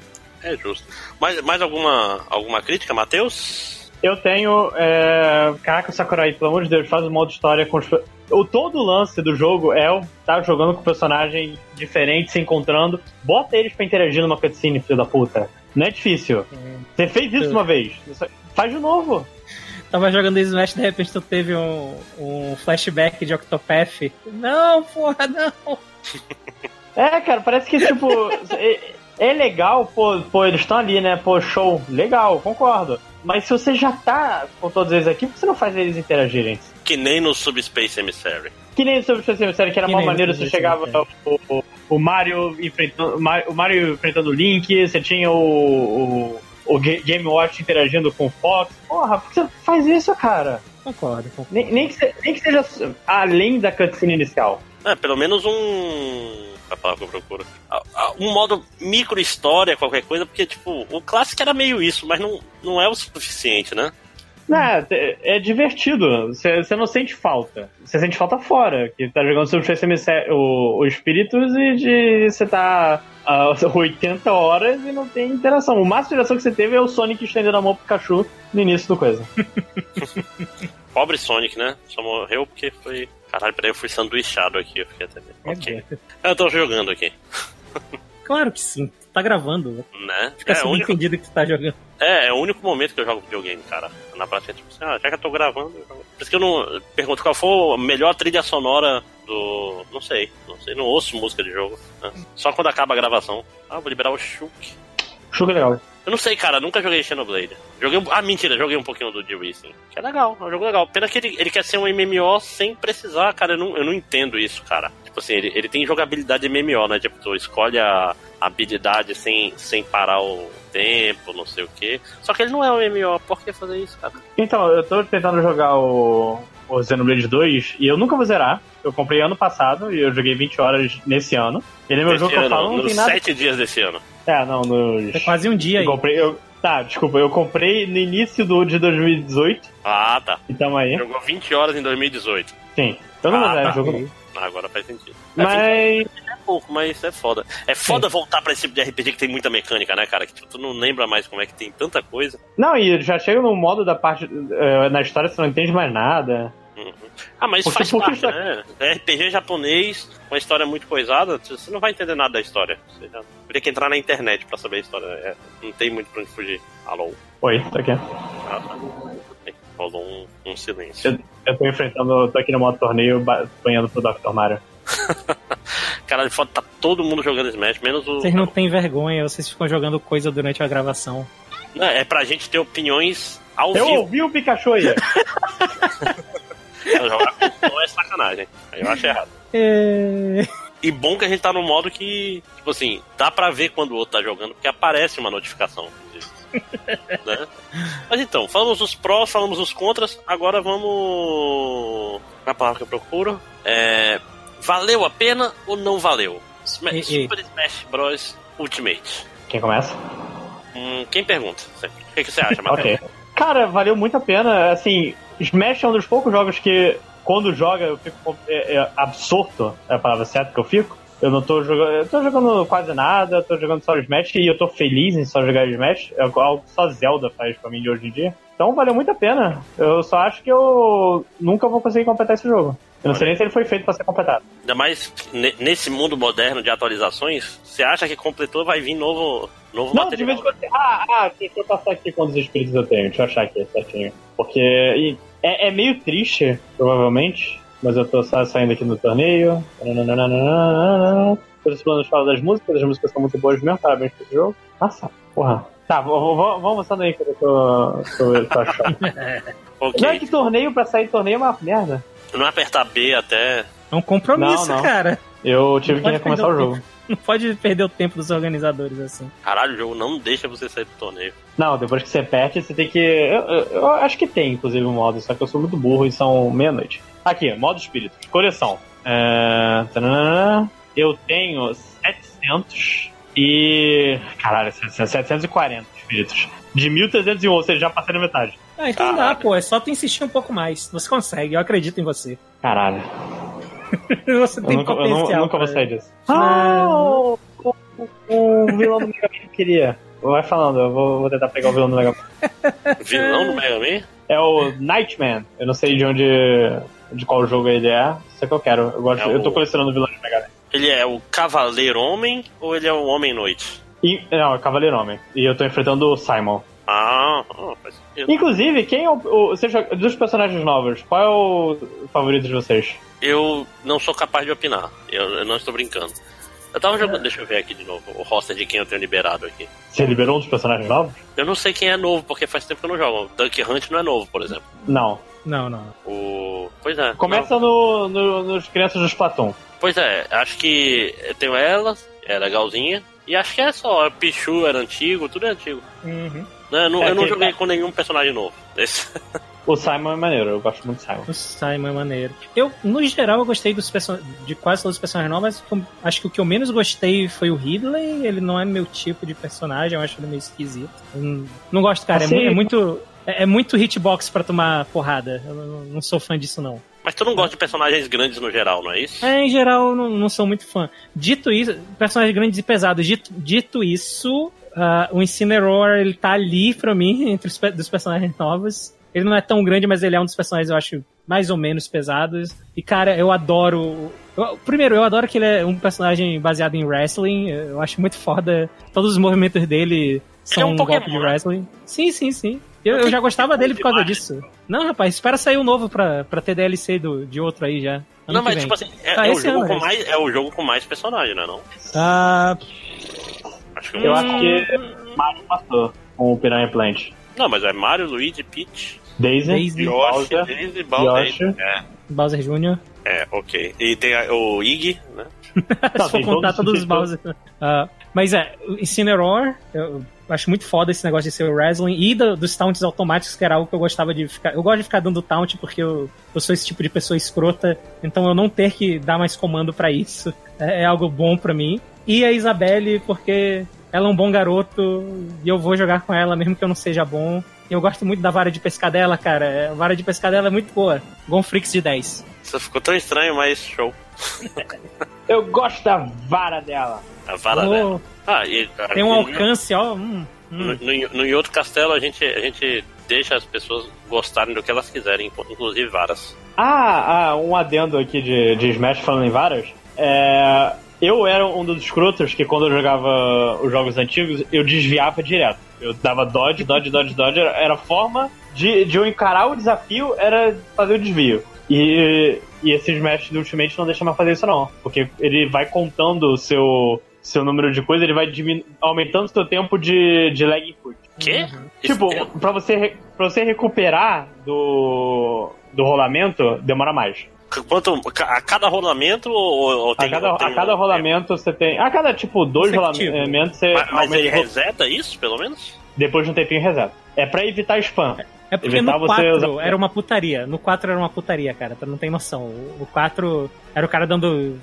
É justo. Mais, mais alguma, alguma crítica, Matheus? Eu tenho. É... Caraca, Sakurai, pelo amor de Deus, faz o modo história com os. O todo o lance do jogo é o tá jogando com personagem diferente, se encontrando. Bota eles pra interagir numa cutscene, filho da puta. Não é difícil. Você fez isso uma vez. Faz de novo. Tava jogando Smash de repente tu teve um, um flashback de Octopath. Não, porra, não. É, cara, parece que, tipo, é, legal, pô, pô eles estão ali, né? Pô, show, legal, concordo. Mas se você já tá com todos eles aqui, por que você não faz eles interagirem? Que nem no Subspace Emissary. Que nem sobre o série que era Que maneiro, no você chegava Emissary. o, o, o Mario enfrentando o Mario, enfrentando o Link, você tinha o, o, o Ga- Game Watch interagindo com o Fox. Porra, por que você faz isso, cara? Concordo, concordo. Nem, nem, que, nem que seja além da cutscene inicial. É, pelo menos um. A palavra que eu procuro. Um modo micro história, qualquer coisa, porque, tipo, o clássico era meio isso, mas não, não é o suficiente, né? Não, é, é divertido. Você não sente falta. Você sente falta fora. Que tá jogando sobre o, o Espíritos e de você tá a 80 horas e não tem interação. O máximo de interação que você teve é o Sonic estendendo a mão pro Pikachu no início do coisa. Pobre Sonic, né? Só morreu porque foi. Caralho, peraí, eu fui sanduichado aqui. Eu fiquei até. Ok. Eu tô jogando aqui, Claro que sim. Tu tá gravando. né? né? Fica É, o único, subentendido que tu tá jogando. é, é o único momento que eu jogo videogame, cara. Na prática, tipo assim, ah, já que eu tô gravando. eu jogo. Por isso que eu não. Pergunto qual foi a melhor trilha sonora do. Não sei. Não sei, não ouço música de jogo. né? Só quando acaba a gravação. Ah, vou liberar o Shuk. Chuca legal. Eu não sei, cara, nunca joguei Xenoblade. Joguei um... Ah, mentira, joguei um pouquinho do Dewey, sim. Que é legal, é um jogo legal. Pena que ele, ele quer ser um MMO sem precisar, cara. Eu não, eu não entendo isso, cara. Tipo assim, ele, ele tem jogabilidade MMO, né? Tipo, tu escolhe a habilidade sem, sem parar o tempo, não sei o quê. Só que ele não é um MMO, por que fazer isso, cara? Então, eu tô tentando jogar o, o Xenoblade 2 e eu nunca vou zerar. Eu comprei ano passado e eu joguei 20 horas nesse ano. Ele é meu jogo que eu ano, falo, não tem nada. sete dias desse ano. É, não, nos. É quase um dia Eu aí. comprei. Eu... Tá, desculpa, eu comprei no início do, de 2018. Ah, tá. Então aí. Jogou 20 horas em 2018. Sim. Então não Ah, zerar tá. jogo. Ah, agora faz sentido. É, 20 Mas. é pouco, mas é foda. É foda voltar pra esse tipo de RPG que tem muita mecânica, né, cara? Que tipo, tu não lembra mais como é que tem tanta coisa. Não, e já chega no modo da parte. eh, na história você não entende mais nada. Ah, mas isso faz parte, né? É RPG japonês, uma história muito coisada, você não vai entender nada da história. Você já teria que entrar na internet pra saber a história. É, não tem muito pra onde fugir. Alô? Oi, tô aqui. Ah, tá. Rolou um, um silêncio. Eu, eu tô enfrentando. tô aqui no modo torneio banhando pro Dr. Mario. Caralho, foda, tá todo mundo jogando Smash, menos o. Vocês não têm vergonha, vocês ficam jogando coisa durante a gravação. Não, é pra gente ter opiniões ao Eu vivo. ouvi o Pikachu aí. Jogar com é sacanagem. Aí eu acho errado. É... E bom que a gente tá no modo que, tipo assim, dá pra ver quando o outro tá jogando, porque aparece uma notificação. disso, né? Mas então, falamos os prós, falamos os contras, agora vamos. Na palavra que eu procuro. É, valeu a pena ou não valeu? Sma- E- e- Super Smash Bros. Ultimate. Quem começa? Hum, quem pergunta? O que, que você acha, Matheus? Ok. Cara, valeu muito a pena. Assim, Smash é um dos poucos jogos que, quando joga, eu fico é, é, absorto, é a palavra certa que eu fico. Eu não tô jogando. Eu tô jogando quase nada, tô jogando só Smash e eu tô feliz em só jogar Smash. É algo que só Zelda faz pra mim de hoje em dia. Então valeu muito a pena. Eu só acho que eu nunca vou conseguir completar esse jogo. Eu não sei nem se ele foi feito pra ser completado. Ainda mais ne- nesse mundo moderno de atualizações, você acha que completou, vai vir novo, novo Não, de material. vez em quando. Ah, ah, deixa eu passar aqui quantos espíritos eu tenho. Deixa eu achar aqui certinho. Porque e é, é meio triste, provavelmente. Mas eu tô sa- saindo aqui no torneio. Todos os planos falam das músicas, as músicas são muito boas mesmo, parabéns por esse jogo. Nossa, porra. Tá, vamos avançando aí que eu tô, tô, tô achando. Ok. Não é que torneio pra sair torneio é uma merda. Não apertar B até. É um compromisso, Não, não. cara. Eu tive Não que recomeçar o o jogo. Não pode perder o tempo dos organizadores assim. Caralho, o jogo não deixa você sair do torneio. Não, depois que você perde, você tem que. Eu, eu- eu acho que tem, inclusive, um modo, só que eu sou muito burro e são meia-noite. Aqui, modo espírito. Coleção. É... Eu tenho 700 e. Caralho, 740 espíritos. De 1301, ou seja, já passei na metade. Ah, então dá, pô. É só tu insistir um pouco mais. Você consegue, eu acredito em você. Caralho. Você Eu tem nunca, eu potencial. nu- nunca vou sair disso. Ah, Ah, o, o, o vilão do Mega Man que eu queria. Vai falando, eu vou, vou tentar pegar o vilão do Mega Man. Vilão do Mega Man? É o Nightman. Eu não sei de onde. de qual jogo ele é. Isso é que eu quero. Eu, gosto, É eu tô o- colecionando vilões de Mega Man. Ele é o Cavaleiro Homem ou ele é o Homem Noite? E, não, é Cavaleiro Homem. E eu tô enfrentando o Simon. Ah, faz sentido. Inclusive, quem é o. o joga- dos personagens novos, qual é o favorito de vocês? Eu não sou capaz de opinar. Eu, eu não estou brincando. Eu tava jogando. Deixa eu ver aqui de novo o roster de quem eu tenho liberado aqui. Você liberou um dos personagens novos? Eu não sei quem é novo, porque faz tempo que eu não jogo. O Duck Hunt não é novo, por exemplo. Não. Não, não. O. Pois é. não. Começa no, no- nos Crianças do Splatoon. Pois é, acho que eu tenho ela, é legalzinha. E acho que é só. Pichu era antigo, tudo é antigo. Uhum. Né, Eu não, É eu não joguei com nenhum personagem novo. Esse- O Simon é maneiro, eu gosto muito do Simon. O Simon é maneiro. Eu, no geral, eu gostei dos person... de quase todos os personagens novos, mas acho que o que eu menos gostei foi o Ridley. Ele não é meu tipo de personagem, eu acho ele meio esquisito. Não, não gosto, cara. É Assim- mu- É, muito. É, é muito hitbox pra tomar porrada. Eu não, não sou fã disso, não. Mas tu não gosta de personagens grandes no geral, não é isso? É, em geral, não, não sou muito fã. Dito isso, personagens grandes e pesados. Dito, dito isso, ah, o Incineroar, ele tá ali pra mim, entre os dos personagens novos. Ele não é tão grande, mas ele é um dos personagens, eu acho, mais ou menos pesados. E, cara, eu adoro. eu- primeiro, eu adoro que ele é um personagem baseado em wrestling. Eu acho muito foda. Todos os movimentos dele são é um um Pokémon, golpe de né? wrestling. Sim, sim, sim. Eu, eu já gostava dele por causa disso. Não, rapaz, espera sair o novo pra, pra ter DLC do, de outro aí já. Ano não, mas vem. tipo assim, é, Ah, é o jogo ano, com mais, é o jogo com mais personagem, não é não? Ah, Acho que Eu um- acho que Mario passou com o Piranha Plant. Não, mas é Mario, Luigi, Peach, Daisy, Daisy. Yoshi, Bowser, Daisy, Bowser. Yoshi. É, Bowser Jr. é, ok. E tem a- o Iggy, né? Se for contar todos- os Bowser. Ah, mas é, o Incineroar, eu acho muito foda esse negócio de ser o wrestling e do- dos taunts automáticos, que era algo que eu gostava de ficar. Eu gosto de ficar dando taunt porque eu, eu sou esse tipo de pessoa escrota, então eu não ter que dar mais comando pra isso é, é algo bom pra mim. E a Isabelle, porque ela é um bom garoto e eu vou jogar com ela mesmo que eu não seja bom. Eu gosto muito da vara de pescar dela, cara. A vara de pescar dela é muito boa. Gonfrix de 10. Isso ficou tão estranho, mas show. Eu gosto da vara dela. A vara Oh, dela. Ah, e, tem um alcance, ó. hum, hum. No, no, Yoto Castelo a gente, a gente deixa as pessoas gostarem do que elas quiserem, inclusive varas. Ah, ah, um adendo aqui de, de Smash falando em varas. É, eu era um dos escrotos que quando eu jogava os jogos antigos, eu desviava direto. Eu dava dodge, dodge, dodge, dodge. Era, era a forma de, de eu encarar o desafio, era fazer o desvio. E, e esse Smash do Ultimate não deixa mais fazer isso não. Porque ele vai contando o seu, seu número de coisas, ele vai diminu- aumentando o seu tempo de, de lag input. Quê? Tipo, Isso- pra você, pra você recuperar do, do rolamento, demora mais. Quanto, a cada rolamento ou, ou A tem, cada, ou tem a cada um- rolamento você tem. A cada, tipo, dois Consecutivo. rolamentos você Mas, mas ele reseta isso, pelo menos? Depois de um tempinho reseta. É pra evitar spam. É porque Evitar no você 4 usar- era uma putaria. No 4 era uma putaria, cara. Tu não tem noção. O o 4 era o cara dando.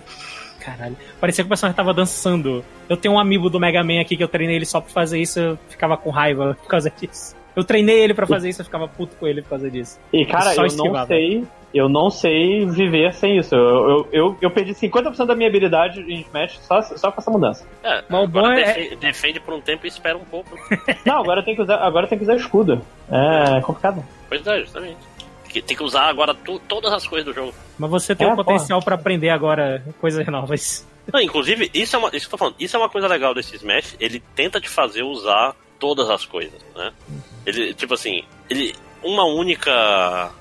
Caralho. Parecia que o personagem tava dançando. Eu tenho um amigo do Mega Man aqui que eu treinei ele só pra fazer isso. Eu ficava com raiva por causa disso. Eu treinei ele pra fazer isso, eu ficava puto com ele por causa disso. E, cara, eu esquivava. não sei. Eu não sei viver sem isso. Eu, eu, eu, eu perdi 50% da minha habilidade em Smash só, só com essa mudança. É, Mas o bom agora é- defe- defende por um tempo e espera um pouco. Não, agora tem que usar, agora tem que usar escudo. É complicado. pois é, justamente. Que Tem que usar agora tu- todas as coisas do jogo. Mas você tem É, o potencial pra aprender agora coisas novas. Não, inclusive, isso é uma, isso que eu tô falando, isso é uma coisa legal desse Smash, ele tenta te fazer usar todas as coisas, né? Ele, tipo assim, ele, uma única,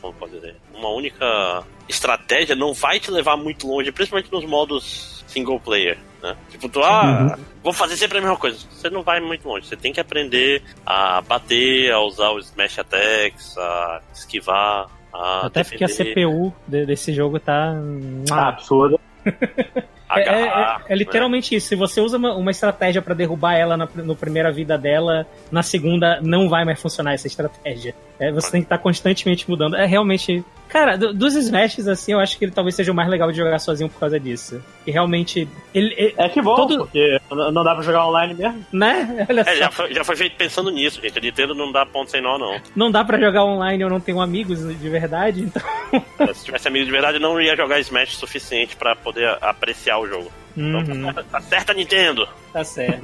como pode dizer, uma única estratégia não vai te levar muito longe, principalmente nos modos single player, né? Tipo, tu, ah, vou fazer sempre a mesma coisa. Você não vai muito longe, você tem que aprender a bater, a usar os Smash Attacks, a esquivar, a Até porque a defender, CPU de- desse jogo tá. Tá absurdo. É, é- é- é literalmente isso. Se você usa uma, uma estratégia pra derrubar ela na, no primeira vida dela, na segunda não vai mais funcionar essa estratégia. É, você tem que estar constantemente mudando. É realmente. Cara, do- dos Smashes, assim, eu acho que ele talvez seja o mais legal de jogar sozinho por causa disso. E realmente. Ele. ele- É que bom, Todo- porque não dá pra jogar online mesmo. né? Olha É, já só. foi, já foi feito pensando nisso, gente. A Nintendo não dá ponto sem nó, não. Não dá pra jogar online, eu não tenho amigos de verdade, então. Se tivesse amigo de verdade, não ia jogar Smash o suficiente pra poder a- apreciar o jogo. Uhum. Então, acerta Nintendo! Tá certo.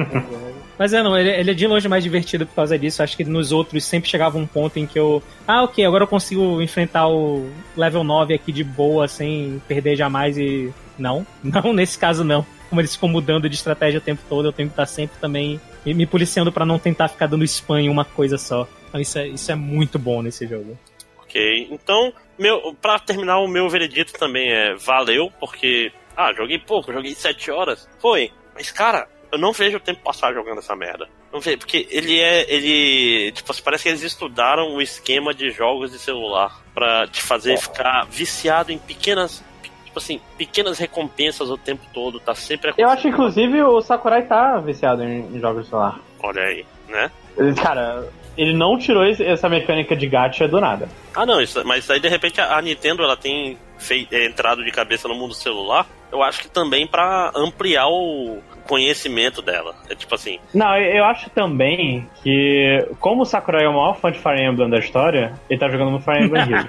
Mas é, não, ele, ele é de longe mais divertido por causa disso. Acho que nos outros sempre chegava um ponto em que eu. Ah, ok, agora eu consigo enfrentar o level 9 aqui de boa, sem perder jamais e. Não, não, nesse caso não. como eles ficam mudando de estratégia o tempo todo, eu tenho que estar sempre também me, policiando pra não tentar ficar dando spam em uma coisa só. Então isso é, isso é muito bom nesse jogo. Ok, então, meu, pra terminar, o meu veredito também é valeu, porque, ah, joguei pouco, joguei 7 horas. Foi, mas cara, eu não vejo o tempo passar jogando essa merda. Não vejo, porque ele é, ele, tipo, parece que eles estudaram o esquema de jogos de celular pra te fazer ficar viciado em pequenas, tipo assim, pequenas recompensas o tempo todo, tá sempre Eu acho, inclusive, o Sakurai tá viciado em, em jogos de celular. Olha aí, né? Ele- Cara, ele não tirou essa mecânica de gacha do nada. Ah, não, isso, mas aí de repente a a Nintendo ela tem fei- é, entrado de cabeça no mundo celular. Eu acho que também pra ampliar o conhecimento dela. É tipo assim, Não, eu acho também que, como o Sakurai é o maior fã de Fire Emblem da história, ele tá jogando no Fire Emblem Heroes.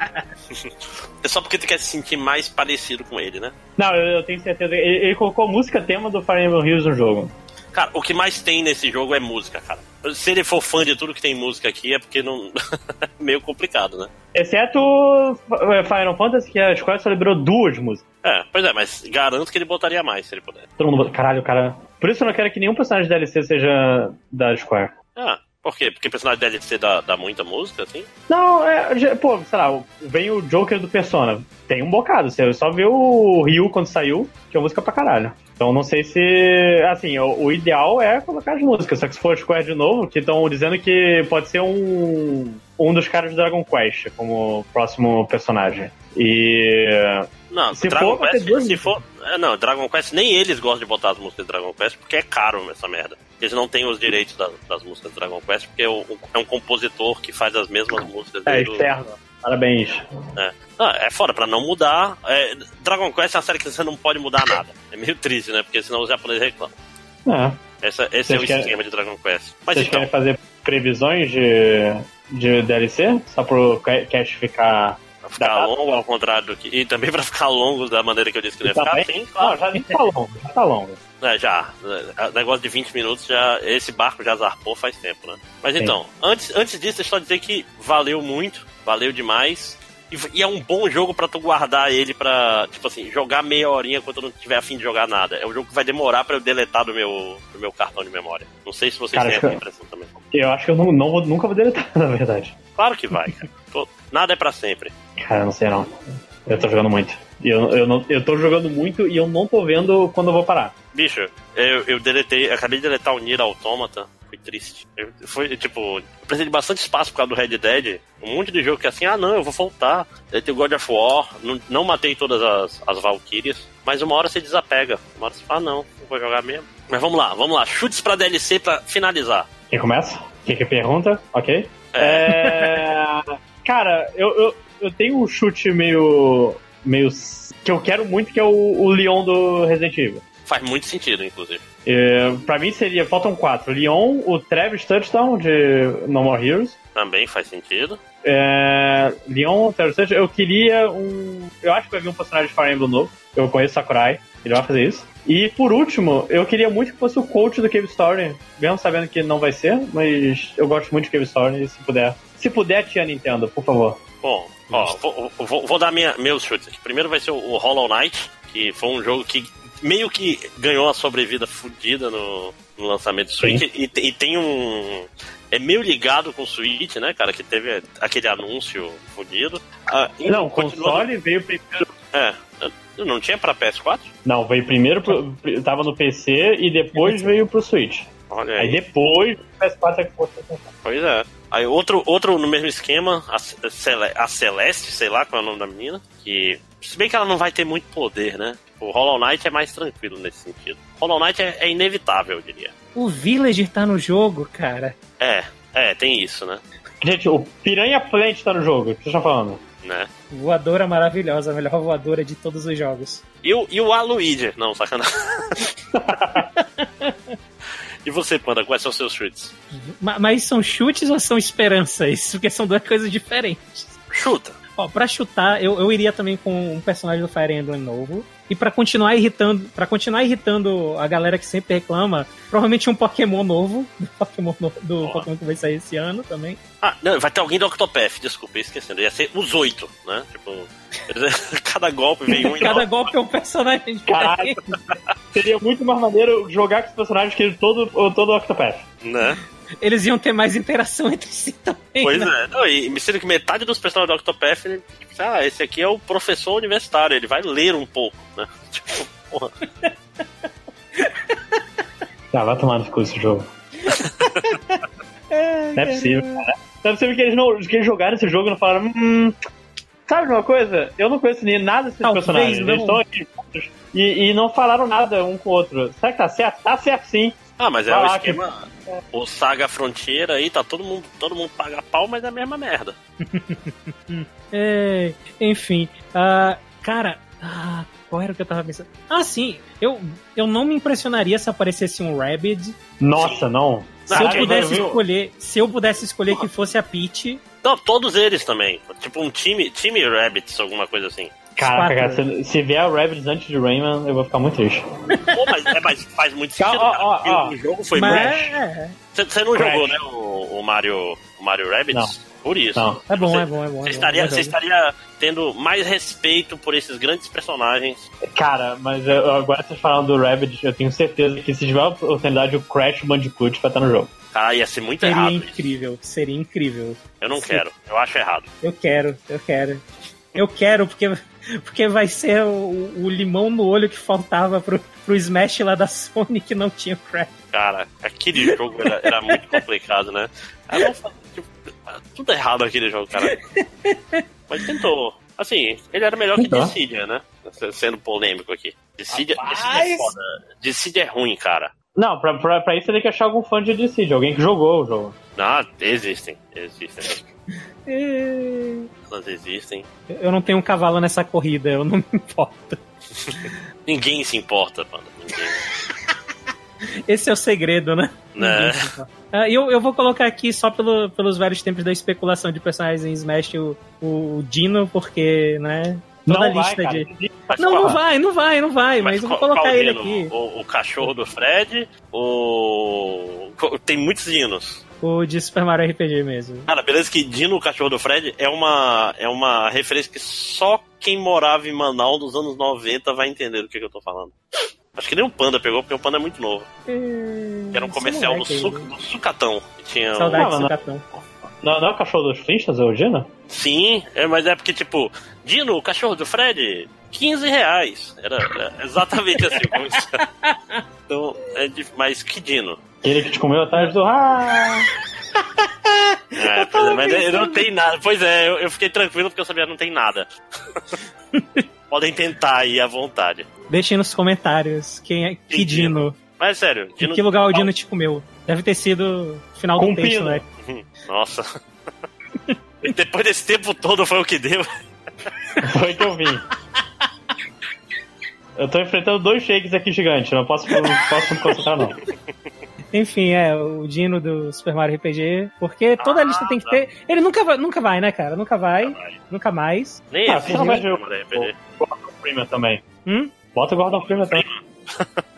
é só porque tu quer se sentir mais parecido com ele, né? Não, eu, eu tenho certeza. Ele, ele colocou música tema do Fire Emblem Heroes no jogo. Cara, o que mais tem nesse jogo é música, cara. Se ele for fã de tudo que tem música aqui, é porque não. meio complicado, né? Exceto eh, Final Fantasy, que a Square só liberou duas músicas. É, pois é, mas garanto que ele botaria mais se ele puder. Todo mundo. Caralho, cara. Por isso eu não quero que nenhum personagem de DLC seja da Square. Ah, por quê? Porque personagem DLC dá, dá muita música, assim? Não, é. Pô, sei lá, vem o Joker do Persona. Tem um bocado. Você só vê o Ryu quando saiu, que é música pra caralho. Então não sei se. Assim, o, o ideal é colocar as músicas. Só que se for Square de novo, que estão dizendo que pode ser um. Um dos caras do Dragon Quest como próximo personagem. E. Não, Se Dragon for, Quest, se for. É, não, Dragon Quest, nem eles gostam de botar as músicas de Dragon Quest porque é caro essa merda. Eles não têm os direitos das, das músicas de Dragon Quest porque é, o- é um compositor que faz as mesmas músicas É, o- externo. Parabéns. É. Ah, é foda, pra não mudar. É, Dragon Quest é uma série que você não pode mudar nada. É meio triste, né? Porque senão os japoneses reclamam. É. Essa, esse é Vocês o querem- esquema de Dragon Quest. Mas Vocês então, querem fazer previsões de, de DLC? Só pro ca- cash ficar. Ficar longo ao contrário do que. E também pra ficar longo da maneira que eu disse que não ia ficar. Também? Sim, Não, claro. já já tá longo, já tá longo. É, já. É, Negócio de 20 minutos, já. Esse barco já zarpou faz tempo, né? Mas Sim. então, antes, antes disso, é só dizer que valeu muito, valeu demais. E, e é um bom jogo pra tu guardar ele pra, tipo assim, jogar meia horinha quando eu não tiver afim de jogar nada. É um jogo que vai demorar pra eu deletar do meu, do meu cartão de memória. Não sei se vocês Cara, têm essa impressão também. Eu acho que eu não, não nunca vou deletar, na verdade. Claro que vai, cara. Nada é pra sempre. Cara, não sei não. Eu tô jogando muito. Eu, eu, não, eu tô jogando muito e eu não tô vendo quando eu vou parar. Bicho, eu, eu deletei, acabei de deletar o Nier Automata, foi triste. Eu, foi, tipo, eu precisei de bastante espaço por causa do Red Dead. Um monte de jogo que é assim, ah não, eu vou voltar. Deletei o God of War, não, não matei todas as, as Valkyrias, mas uma hora você desapega. Uma hora você fala, ah, não, não vou jogar mesmo. Mas vamos lá, vamos lá. Chutes pra DLC pra finalizar. Quem começa? Quem que pergunta? Ok. É, Cara, eu, eu, eu tenho um chute meio. meio. que eu quero muito, que é o, o Leon do Resident Evil. Faz muito sentido, inclusive. É, pra mim seria. Faltam quatro: Leon, o Travis Touchdown de No More Heroes. Também faz sentido. É, Leon, Travis Touchdown. Eu queria um. Eu acho que vai vir um personagem de Fire Emblem novo. Eu conheço Sakurai. Ele vai fazer isso. E por último, eu queria muito que fosse o coach do Cave Story. Mesmo sabendo que não vai ser, mas eu gosto muito de Cave Story. Se puder. Se puder, tia Nintendo, por favor. Bom, ó, vou, vou- vou dar minha, meus chutes aqui. Primeiro vai ser o, Hollow Knight, que foi um jogo que meio que ganhou uma sobrevida fodida no, no lançamento do Switch. E, e tem um. É meio ligado com o Switch, né, cara? Que teve aquele anúncio fodido. Ah, Não, o console veio primeiro. É. Não tinha pra PS4? Não, veio primeiro pro, tava no PC e depois veio pro Switch. Olha Aí aí. depois o PS4 é que console. Pois é. Aí outro, outro no mesmo esquema, a, a Celeste, sei lá qual é o nome da menina, que. Se bem que ela não vai ter muito poder, né? O Hollow Knight é mais tranquilo nesse sentido. Hollow Knight é, é inevitável, eu diria. O Villager tá no jogo, cara. É, é, tem isso, né? Gente, o Piranha Plant tá no jogo, o que vocês estão falando? Né? Voadora maravilhosa, a melhor voadora de todos os jogos. E o, e o Aluigi? Não, sacanagem. e você, Panda, quais são os seus chutes? Ma- Mas são chutes ou são esperanças? Porque são duas coisas diferentes. Chuta! Ó, pra chutar, eu, eu iria também com um personagem do Fire Emblem novo. E pra continuar irritando, para continuar irritando a galera que sempre reclama, provavelmente um Pokémon novo, do Pokémon, no- do Ó. Pokémon que vai sair esse ano também. Ah, não, vai ter alguém do Octopath, desculpa, ia esquecendo. Ia ser os oito, né? Tipo, cada golpe vem um e Cada golpe é um personagem diferente. Seria muito mais maneiro jogar com os personagens que todo, todo Octopath. Né? Eles iam ter mais interação entre si também. Pois né? é. Não, e me sendo que metade dos personagens do Octopath, ele, ah, esse aqui é o professor universitário, ele vai ler um pouco, né? Tipo, porra. Ah, vai tomar no cu esse jogo. Não é possível, cara. Não é possível que eles, não, que eles jogaram esse jogo e não falaram. Hum, sabe de uma coisa? Eu não conheço nem nada desses Talvez personagens. não. Eles estão aqui juntos e, e não falaram nada um com o outro. Será que tá certo? Tá certo sim. Ah, mas é Vai o esquema. O Saga Frontier aí, tá todo mundo, todo mundo paga pau, mas é a mesma merda. É, enfim, ah, cara, ah, qual era o que eu tava pensando? Ah, sim, eu, eu não me impressionaria se aparecesse um Rabid. Nossa, não. Se eu Caralho, pudesse escolher, se eu pudesse escolher que fosse a Peach, Não, todos eles também. Tipo um time, time Rabbits, alguma coisa assim. Caraca, cara, se, se vier o Rabbids antes de Rayman, eu vou ficar muito triste. Pô, mas, é, mas faz muito sentido. cara, ó, ó. O jogo foi mas é, Você, você não Crash. jogou, né, o, o Mario, o Mario Rabbids? Não. Por isso. Não. é bom, Você- é bom, é bom. é Você bom, estaria, é bom você estaria tendo mais respeito por esses grandes personagens. Cara, mas eu- agora vocês falaram do Rabbids, eu tenho certeza que se tiver a oportunidade, o Crash Bandicoot vai estar no jogo. Cara, ia ser muito Seria errado. isso. incrível, seria incrível. Eu não Sim. quero. Eu acho errado. Eu quero, eu quero. Eu quero, porque, porque vai ser o, o limão no olho que faltava pro, pro Smash lá da Sony que não tinha Crash. Cara, aquele jogo era, era muito complicado, né? Aí vamos fazer, tipo, tudo errado aquele jogo, cara. Mas tentou. Assim, ele era melhor que Tentou. Dissidia, né? Sendo polêmico aqui. Dissidia, Dissidia é foda. Dissidia é ruim, cara. Não, pra, pra, pra isso tem que achar algum fã de Decide, alguém que jogou o jogo. Ah, existem. Existem. Elas existem. Eu não tenho um cavalo nessa corrida, eu não me importo. Ninguém se importa, mano. Ninguém. Esse é o segredo, né? Né? Ah, eu, eu vou colocar aqui só pelo, pelos velhos tempos da especulação de personagens em Smash o, o Dino, porque, né? Toda não a lista vai, de. Mas Não, qual- não vai, não vai, não vai, mas, eu vou colocar ele aqui. O, o cachorro do Fred, o. Tem muitos dinos. O de Super Mario RPG mesmo. Cara, beleza que Dino, o cachorro do Fred, é uma, é uma referência que só quem morava em Manaus nos anos 90 vai entender do que, que eu tô falando. Acho que nem o Panda pegou, porque o Panda é muito novo. Era um Esse comercial do, Su, do Sucatão. Que tinha um- Saudade Não, do não. Sucatão. Não, não é o cachorro dos Flintstones, é o Gina? Sim, é, mas é porque, tipo, Dino, o cachorro do Fred, 15 reais. Era, era exatamente assim. como isso. então, é de, mas que Dino? Ele que te comeu atrás do. Ah! É, pois é, mas ele não tem nada. Pois é, eu, eu fiquei tranquilo porque eu sabia que não tem nada. Podem tentar aí à vontade. Deixem nos comentários quem é que Que Dino. Mas sério, Em Dino. que lugar o Dino te comeu? Deve ter sido o final do Com texto, pino. né? Nossa. E depois desse tempo todo foi o que deu. Foi que eu vim. Eu tô enfrentando dois shakes aqui gigantes, não posso, não posso me concentrar, não. Enfim, é, o Dino do Super Mario RPG. Porque toda a lista tem que ter. Ele nunca vai, nunca vai, né, cara? Nunca vai. Nunca mais. Nem Ah, você não vai RPG. Gordon Freeman também. Hum? Bota o Gordon Freeman também.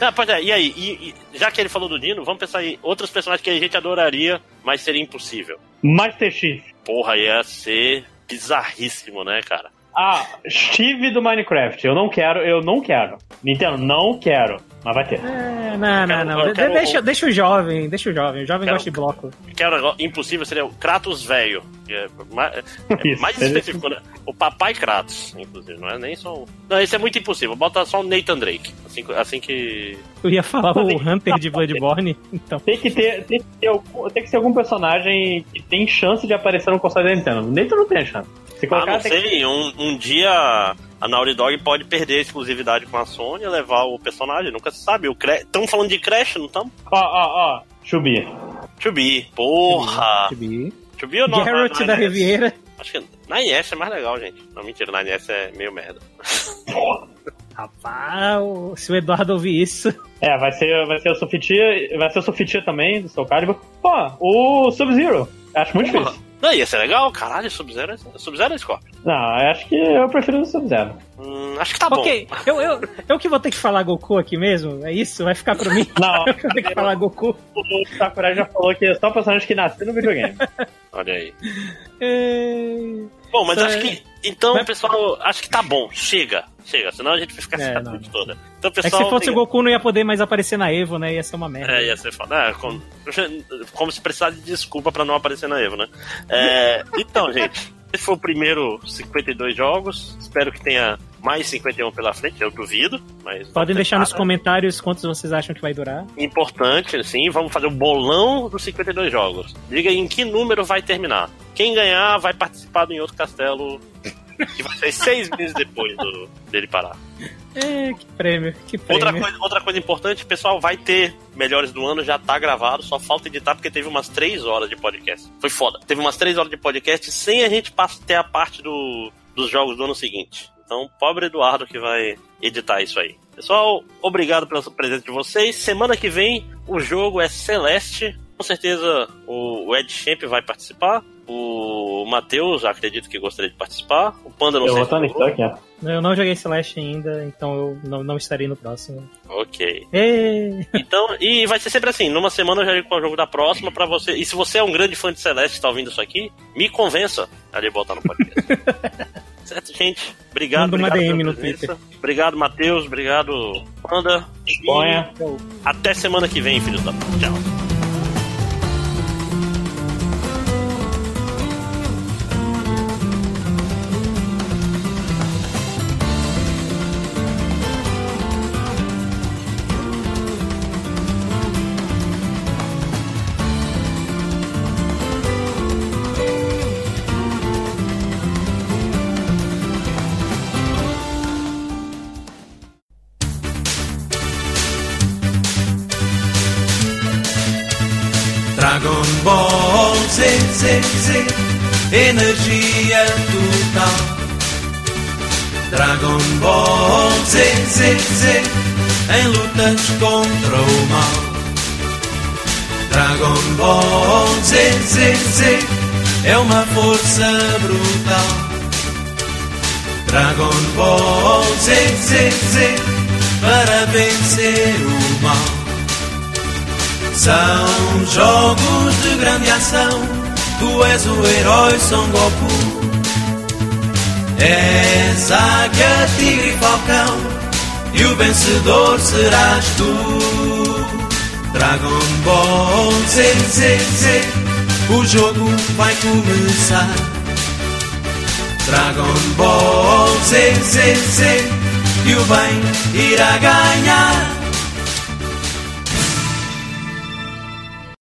Ah, pois é, e aí? E- e já que ele falou do Dino, vamos pensar em outros personagens que a gente adoraria, mas seria impossível. Master Chief. Porra, ia ser bizarríssimo, né, cara? Ah, Steve do Minecraft. Eu não quero, eu não quero. Nintendo, não quero. Mas vai ter. É, não, não, quero- não. quero- deixa, deixa o jovem, deixa o jovem. O jovem Quero- gosta de bloco. Que era negócio impossível seria o Kratos velho. É mais, é mais específico, né? O papai Kratos, inclusive, não é nem só o. Não, esse é muito impossível. Bota só o Nathan Drake. Assim, assim que. Eu ia falar o Hunter de Bloodborne, então. Tem que ter, tem que ter, algum, tem que ser algum personagem que tem chance de aparecer no console da Nintendo. O Nathan não tem chance. Se Ah, não tem que sei, um, um dia a Naughty Dog pode perder a exclusividade com a Sony e levar o personagem, nunca se sabe. Estamos falando de Crash, não estamos? Ó, ó, ó. Chubi. Chubi, porra! Chibi. Chubi ou não? Garrett da? Riviera. Acho que na NES é mais legal, gente. Não, mentira, na NES é meio merda. Rapaz, o- se o Eduardo ouvir isso. É, vai ser, vai ser o Sofitia, vai ser o Sofitia também, do Soul Calibur. Pô, o Sub-Zero. Acho muito Porra. difícil. Não, ia ser legal, caralho, Sub-Zero é Sub-Zero é Scorpion. Não, eu acho que eu prefiro o Sub-Zero. Hum, acho que tá bom. ok, eu, eu, eu que vou ter que falar Goku aqui mesmo? É isso? Vai ficar pra mim? Não, Eu que vou ter que falar Goku. o Sakurai já falou que é só personagem que nasceu no videogame. Olha aí. É... Bom, mas acho é- que. Então, pessoal, acho que tá bom. Chega. Chega, senão a gente vai ficar É, noite não. toda. Então, É pessoal. se fosse tem- o Goku não ia poder mais aparecer na Evo, né? Ia ser uma merda. É, ia ser foda. É, como, como se precisasse de desculpa pra não aparecer na Evo, né? É, então, gente, esse foi o primeiro 52 jogos. Espero que tenha mais 51 pela frente, eu duvido. Mas Podem deixar tentar, nos né? comentários quantos vocês acham que vai durar. Importante, assim, vamos fazer o bolão dos 52 jogos. Diga aí em que número vai terminar. Quem ganhar vai participar do em outro castelo. Que vai ser seis meses depois do- dele parar. É, que prêmio, que prêmio. Outra coisa, outra coisa importante, pessoal, vai ter Melhores do Ano, já tá gravado, só falta editar porque teve umas 3 horas de podcast. Foi foda. Teve umas 3 horas de podcast sem a gente ter a parte do, dos jogos do ano seguinte. Então, pobre Eduardo que vai editar isso aí. Pessoal, obrigado pela presença de vocês. Semana que vem o jogo é Celeste. Com certeza o Ed Champ vai participar. O Matheus, acredito que gostaria de participar. O Panda não Eu sei vou se aqui, ó. Eu não joguei Celeste ainda, então eu não, não estarei no próximo. Ok. Ê, Então, e vai ser sempre assim, numa semana eu já é o jogo da próxima pra você. E se você é um grande fã de Celeste e tá ouvindo isso aqui, me convença a lhe botar no podcast. certo, gente? Obrigado, Manda uma obrigado DM pela no presença. Obrigado, Matheus. Obrigado, Panda. E Ponha. Até semana que vem, filhos da puta. Tchau. Z, Z, em lutas contra o mal. Dragon Ball Z, Z, Z, é uma força brutal. Dragon Ball Z, Z, Z, para vencer o mal. São jogos de grande ação. Tu és o herói Son Goku. És águia, tigre e falcão. E o vencedor serás tu. Dragon Ball Z, Z, Z. O jogo vai começar. Dragon Ball Z, Z, Z. E o bem irá ganhar.